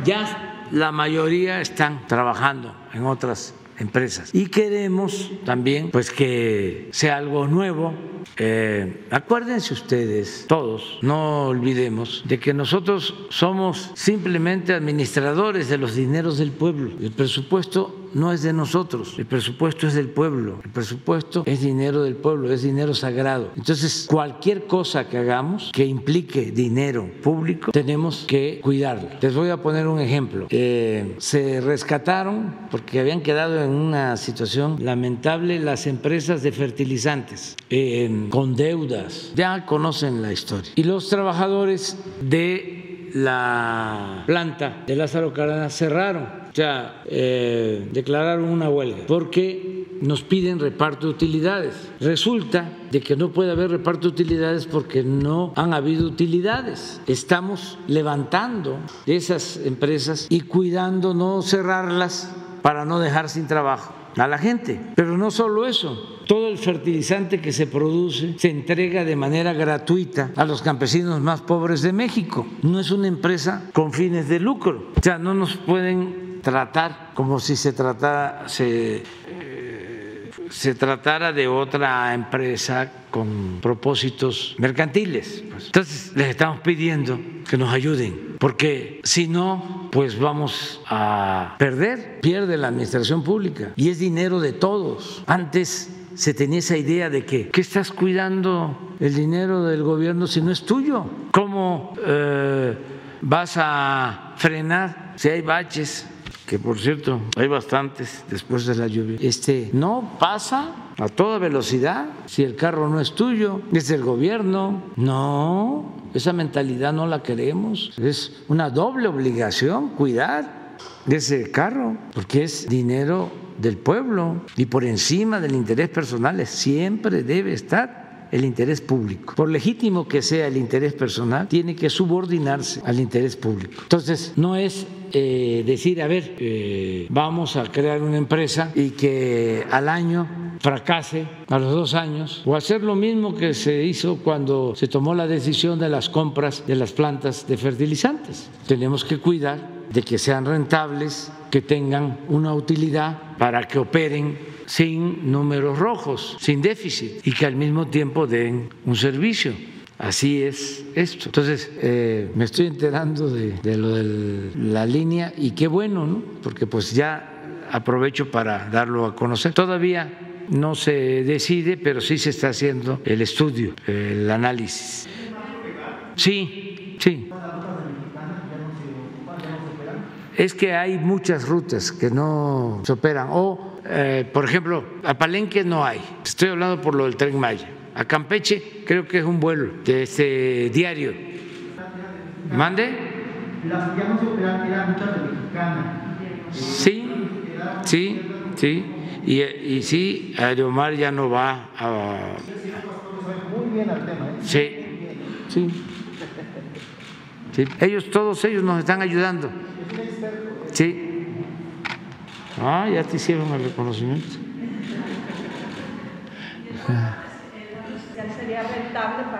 S1: Ya la mayoría están trabajando en otras empresas. Y queremos también pues que sea algo nuevo. Eh, acuérdense ustedes todos no olvidemos de que nosotros somos simplemente administradores de los dineros del pueblo. El presupuesto no es de nosotros, el presupuesto es del pueblo, el presupuesto es dinero del pueblo, es dinero sagrado. Entonces, cualquier cosa que hagamos que implique dinero público, tenemos que cuidarlo. Les voy a poner un ejemplo. Eh, se rescataron, porque habían quedado en una situación lamentable, las empresas de fertilizantes, con deudas, ya conocen la historia. Y los trabajadores de la planta de Lázaro Cárdenas cerraron o sea, eh, declararon una huelga porque nos piden reparto de utilidades. Resulta de que no puede haber reparto de utilidades porque no han habido utilidades. Estamos levantando esas empresas y cuidando no cerrarlas para no dejar sin trabajo a la gente. Pero no solo eso, todo el fertilizante que se produce se entrega de manera gratuita a los campesinos más pobres de México. No es una empresa con fines de lucro. O sea, no nos pueden tratar como si se tratara, se, eh, se tratara de otra empresa con propósitos mercantiles. Pues. Entonces les estamos pidiendo que nos ayuden, porque si no, pues vamos a perder, pierde la administración pública y es dinero de todos. Antes se tenía esa idea de que, ¿qué estás cuidando el dinero del gobierno si no es tuyo? ¿Cómo eh, vas a frenar si hay baches? Que por cierto hay bastantes después de la lluvia, este, no pasa a toda velocidad si el carro no es tuyo, es del gobierno. No, esa mentalidad no la queremos. Es una doble obligación cuidar de ese carro, porque es dinero del pueblo y por encima del interés personal siempre debe estar el interés público. Por legítimo que sea el interés personal, tiene que subordinarse al interés público. Entonces, no es eh, decir, a ver, eh, vamos a crear una empresa y que al año fracase a los dos años, o hacer lo mismo que se hizo cuando se tomó la decisión de las compras de las plantas de fertilizantes. Tenemos que cuidar de que sean rentables, que tengan una utilidad para que operen sin números rojos, sin déficit y que al mismo tiempo den un servicio. Así es esto. Entonces, eh, me estoy enterando de, lo de la línea y qué bueno, ¿no? Porque pues ya aprovecho para darlo a conocer. Todavía no se decide, pero sí se está haciendo el estudio, el análisis. Sí, sí. Es que hay muchas rutas que no se operan. O, eh, por ejemplo, a Palenque no hay. Estoy hablando por lo del tren Maya a Campeche creo que es un vuelo de este diario. ¿Mande?
S16: Las que eran muchas de.
S1: Sí, sí, sí. Y, y sí, Aeromar ya no va a.
S16: Muy bien al tema, ¿eh?
S1: Sí, sí. sí. Ellos, todos ellos nos están ayudando. Sí. Ah, ya te hicieron el reconocimiento.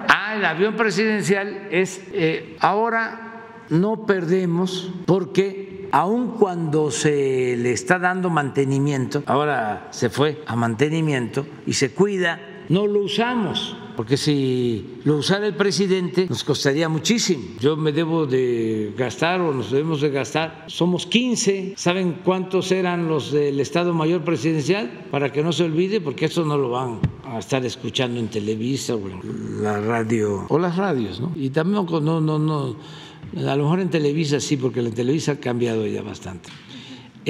S1: Ah, el avión presidencial es, eh, ahora no perdemos porque aun cuando se le está dando mantenimiento, ahora se fue a mantenimiento y se cuida, no lo usamos porque si lo usara el presidente nos costaría muchísimo. Yo me debo de gastar o nos debemos de gastar, somos 15, ¿saben cuántos eran los del Estado Mayor Presidencial? Para que no se olvide, porque eso no lo van a estar escuchando en Televisa o en la radio, o las radios, ¿no? Y también no, no, no, a lo mejor en Televisa sí, porque la Televisa ha cambiado ya bastante.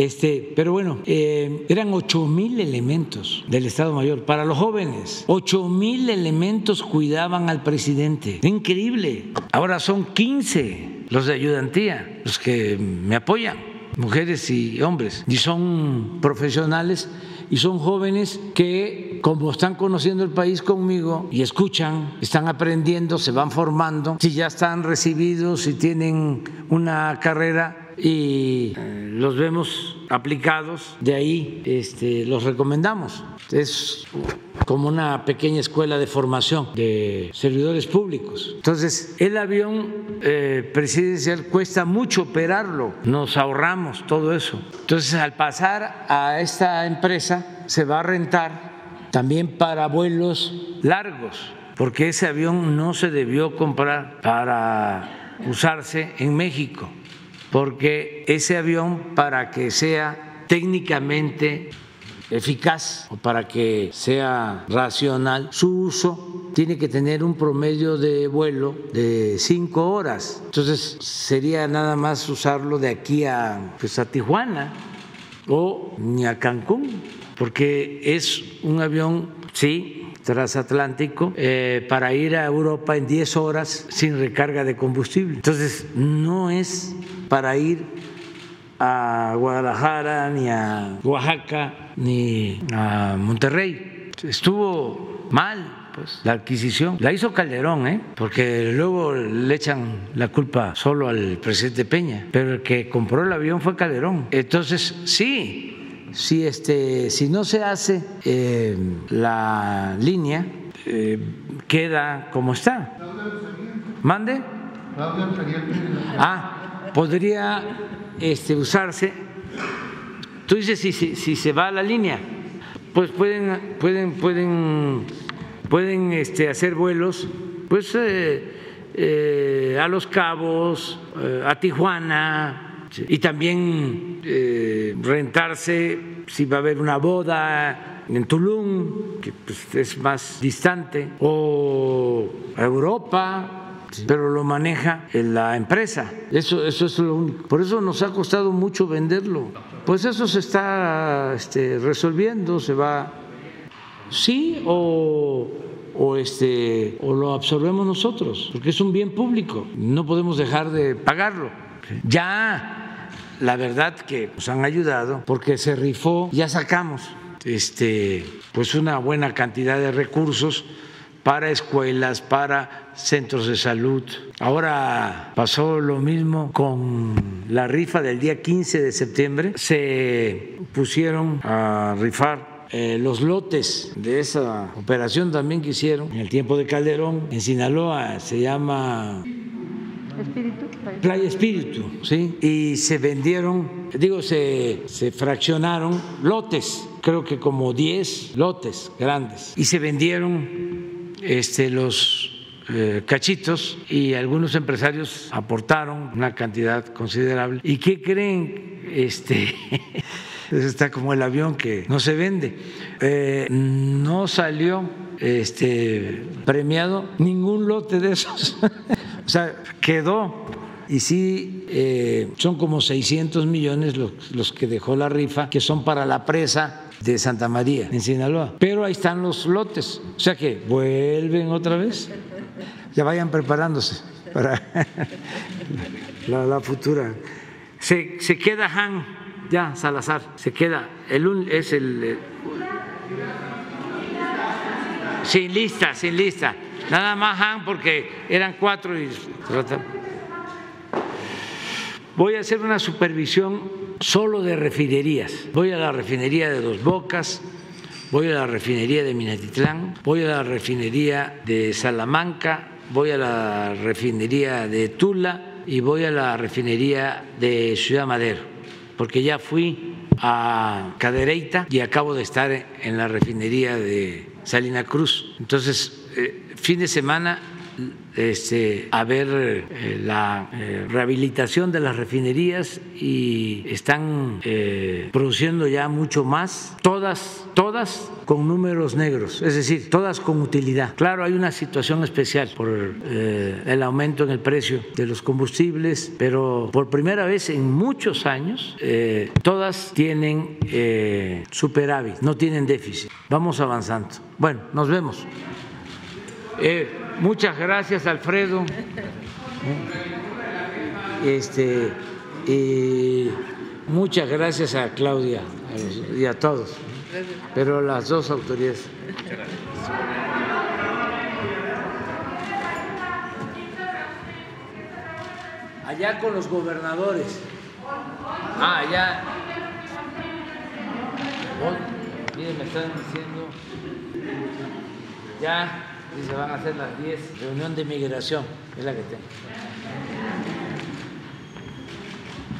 S1: Este, pero bueno, eh, eran ocho mil elementos del Estado Mayor para los jóvenes. Ocho mil elementos cuidaban al presidente. Increíble. Ahora son 15 los de ayudantía, los que me apoyan, mujeres y hombres, y son profesionales y son jóvenes que, como están conociendo el país conmigo y escuchan, están aprendiendo, se van formando, si ya están recibidos, si tienen una carrera y eh, los vemos aplicados, de ahí este, los recomendamos. Es como una pequeña escuela de formación de servidores públicos. Entonces, el avión eh, presidencial cuesta mucho operarlo, nos ahorramos todo eso. Entonces, al pasar a esta empresa, se va a rentar también para vuelos largos, porque ese avión no se debió comprar para usarse en México porque ese avión para que sea técnicamente eficaz o para que sea racional, su uso tiene que tener un promedio de vuelo de cinco horas. Entonces sería nada más usarlo de aquí a, pues a Tijuana o ni a Cancún, porque es un avión, sí, transatlántico eh, para ir a Europa en 10 horas sin recarga de combustible. Entonces, no es para ir a Guadalajara, ni a Oaxaca, ni a Monterrey. Estuvo mal pues, la adquisición. La hizo Calderón, ¿eh? porque luego le echan la culpa solo al presidente Peña, pero el que compró el avión fue Calderón. Entonces, sí, si, este, si no se hace eh, la línea, eh, queda como está. ¿Mande? Ah, podría este, usarse. Tú dices si, si, si se va a la línea. pues pueden, pueden, pueden, pueden este, hacer vuelos, pues eh, eh, a Los Cabos, eh, a Tijuana, y también rentarse si va a haber una boda en Tulum, que pues, es más distante, o a Europa, pero lo maneja la empresa. Eso, eso es lo único. Por eso nos ha costado mucho venderlo. Pues eso se está este, resolviendo, se va, sí, o, o, este, o lo absorbemos nosotros, porque es un bien público, no podemos dejar de pagarlo. Ya, la verdad que nos han ayudado, porque se rifó, ya sacamos este, pues una buena cantidad de recursos para escuelas, para centros de salud. Ahora pasó lo mismo con la rifa del día 15 de septiembre. Se pusieron a rifar eh, los lotes de esa operación también que hicieron en el tiempo de Calderón en Sinaloa se llama Espíritu. Playa Espíritu, ¿sí? Y se vendieron, digo, se, se fraccionaron lotes, creo que como 10 lotes grandes, y se vendieron este, los eh, cachitos y algunos empresarios aportaron una cantidad considerable. ¿Y qué creen? Este, está como el avión que no se vende. Eh, no salió este, premiado ningún lote de esos. o sea, quedó. Y sí, eh, son como 600 millones los, los que dejó la rifa, que son para la presa de Santa María, en Sinaloa. Pero ahí están los lotes. O sea que vuelven otra vez. Ya vayan preparándose para la, futura. Se, se, queda Han, ya, Salazar, se queda. El, es el. sin lista, sin lista. Nada más Han porque eran cuatro y. Voy a hacer una supervisión solo de refinerías. Voy a la refinería de Dos Bocas, voy a la refinería de Minatitlán, voy a la refinería de Salamanca, voy a la refinería de Tula y voy a la refinería de Ciudad Madero, porque ya fui a Cadereyta y acabo de estar en la refinería de Salina Cruz. Entonces, eh, fin de semana este, a ver eh, la eh, rehabilitación de las refinerías y están eh, produciendo ya mucho más, todas, todas con números negros, es decir, todas con utilidad. Claro, hay una situación especial por el aumento en el precio de los combustibles, pero por primera vez en muchos años todas tienen superávit, no tienen déficit. Vamos avanzando. Bueno, nos vemos. Muchas gracias, Alfredo. Este, y muchas gracias a Claudia y a todos, pero las dos autoridades. Allá con los gobernadores. Ah, allá. Miren, me están diciendo. Ya y se van a hacer las 10, reunión de migración, es la que tengo.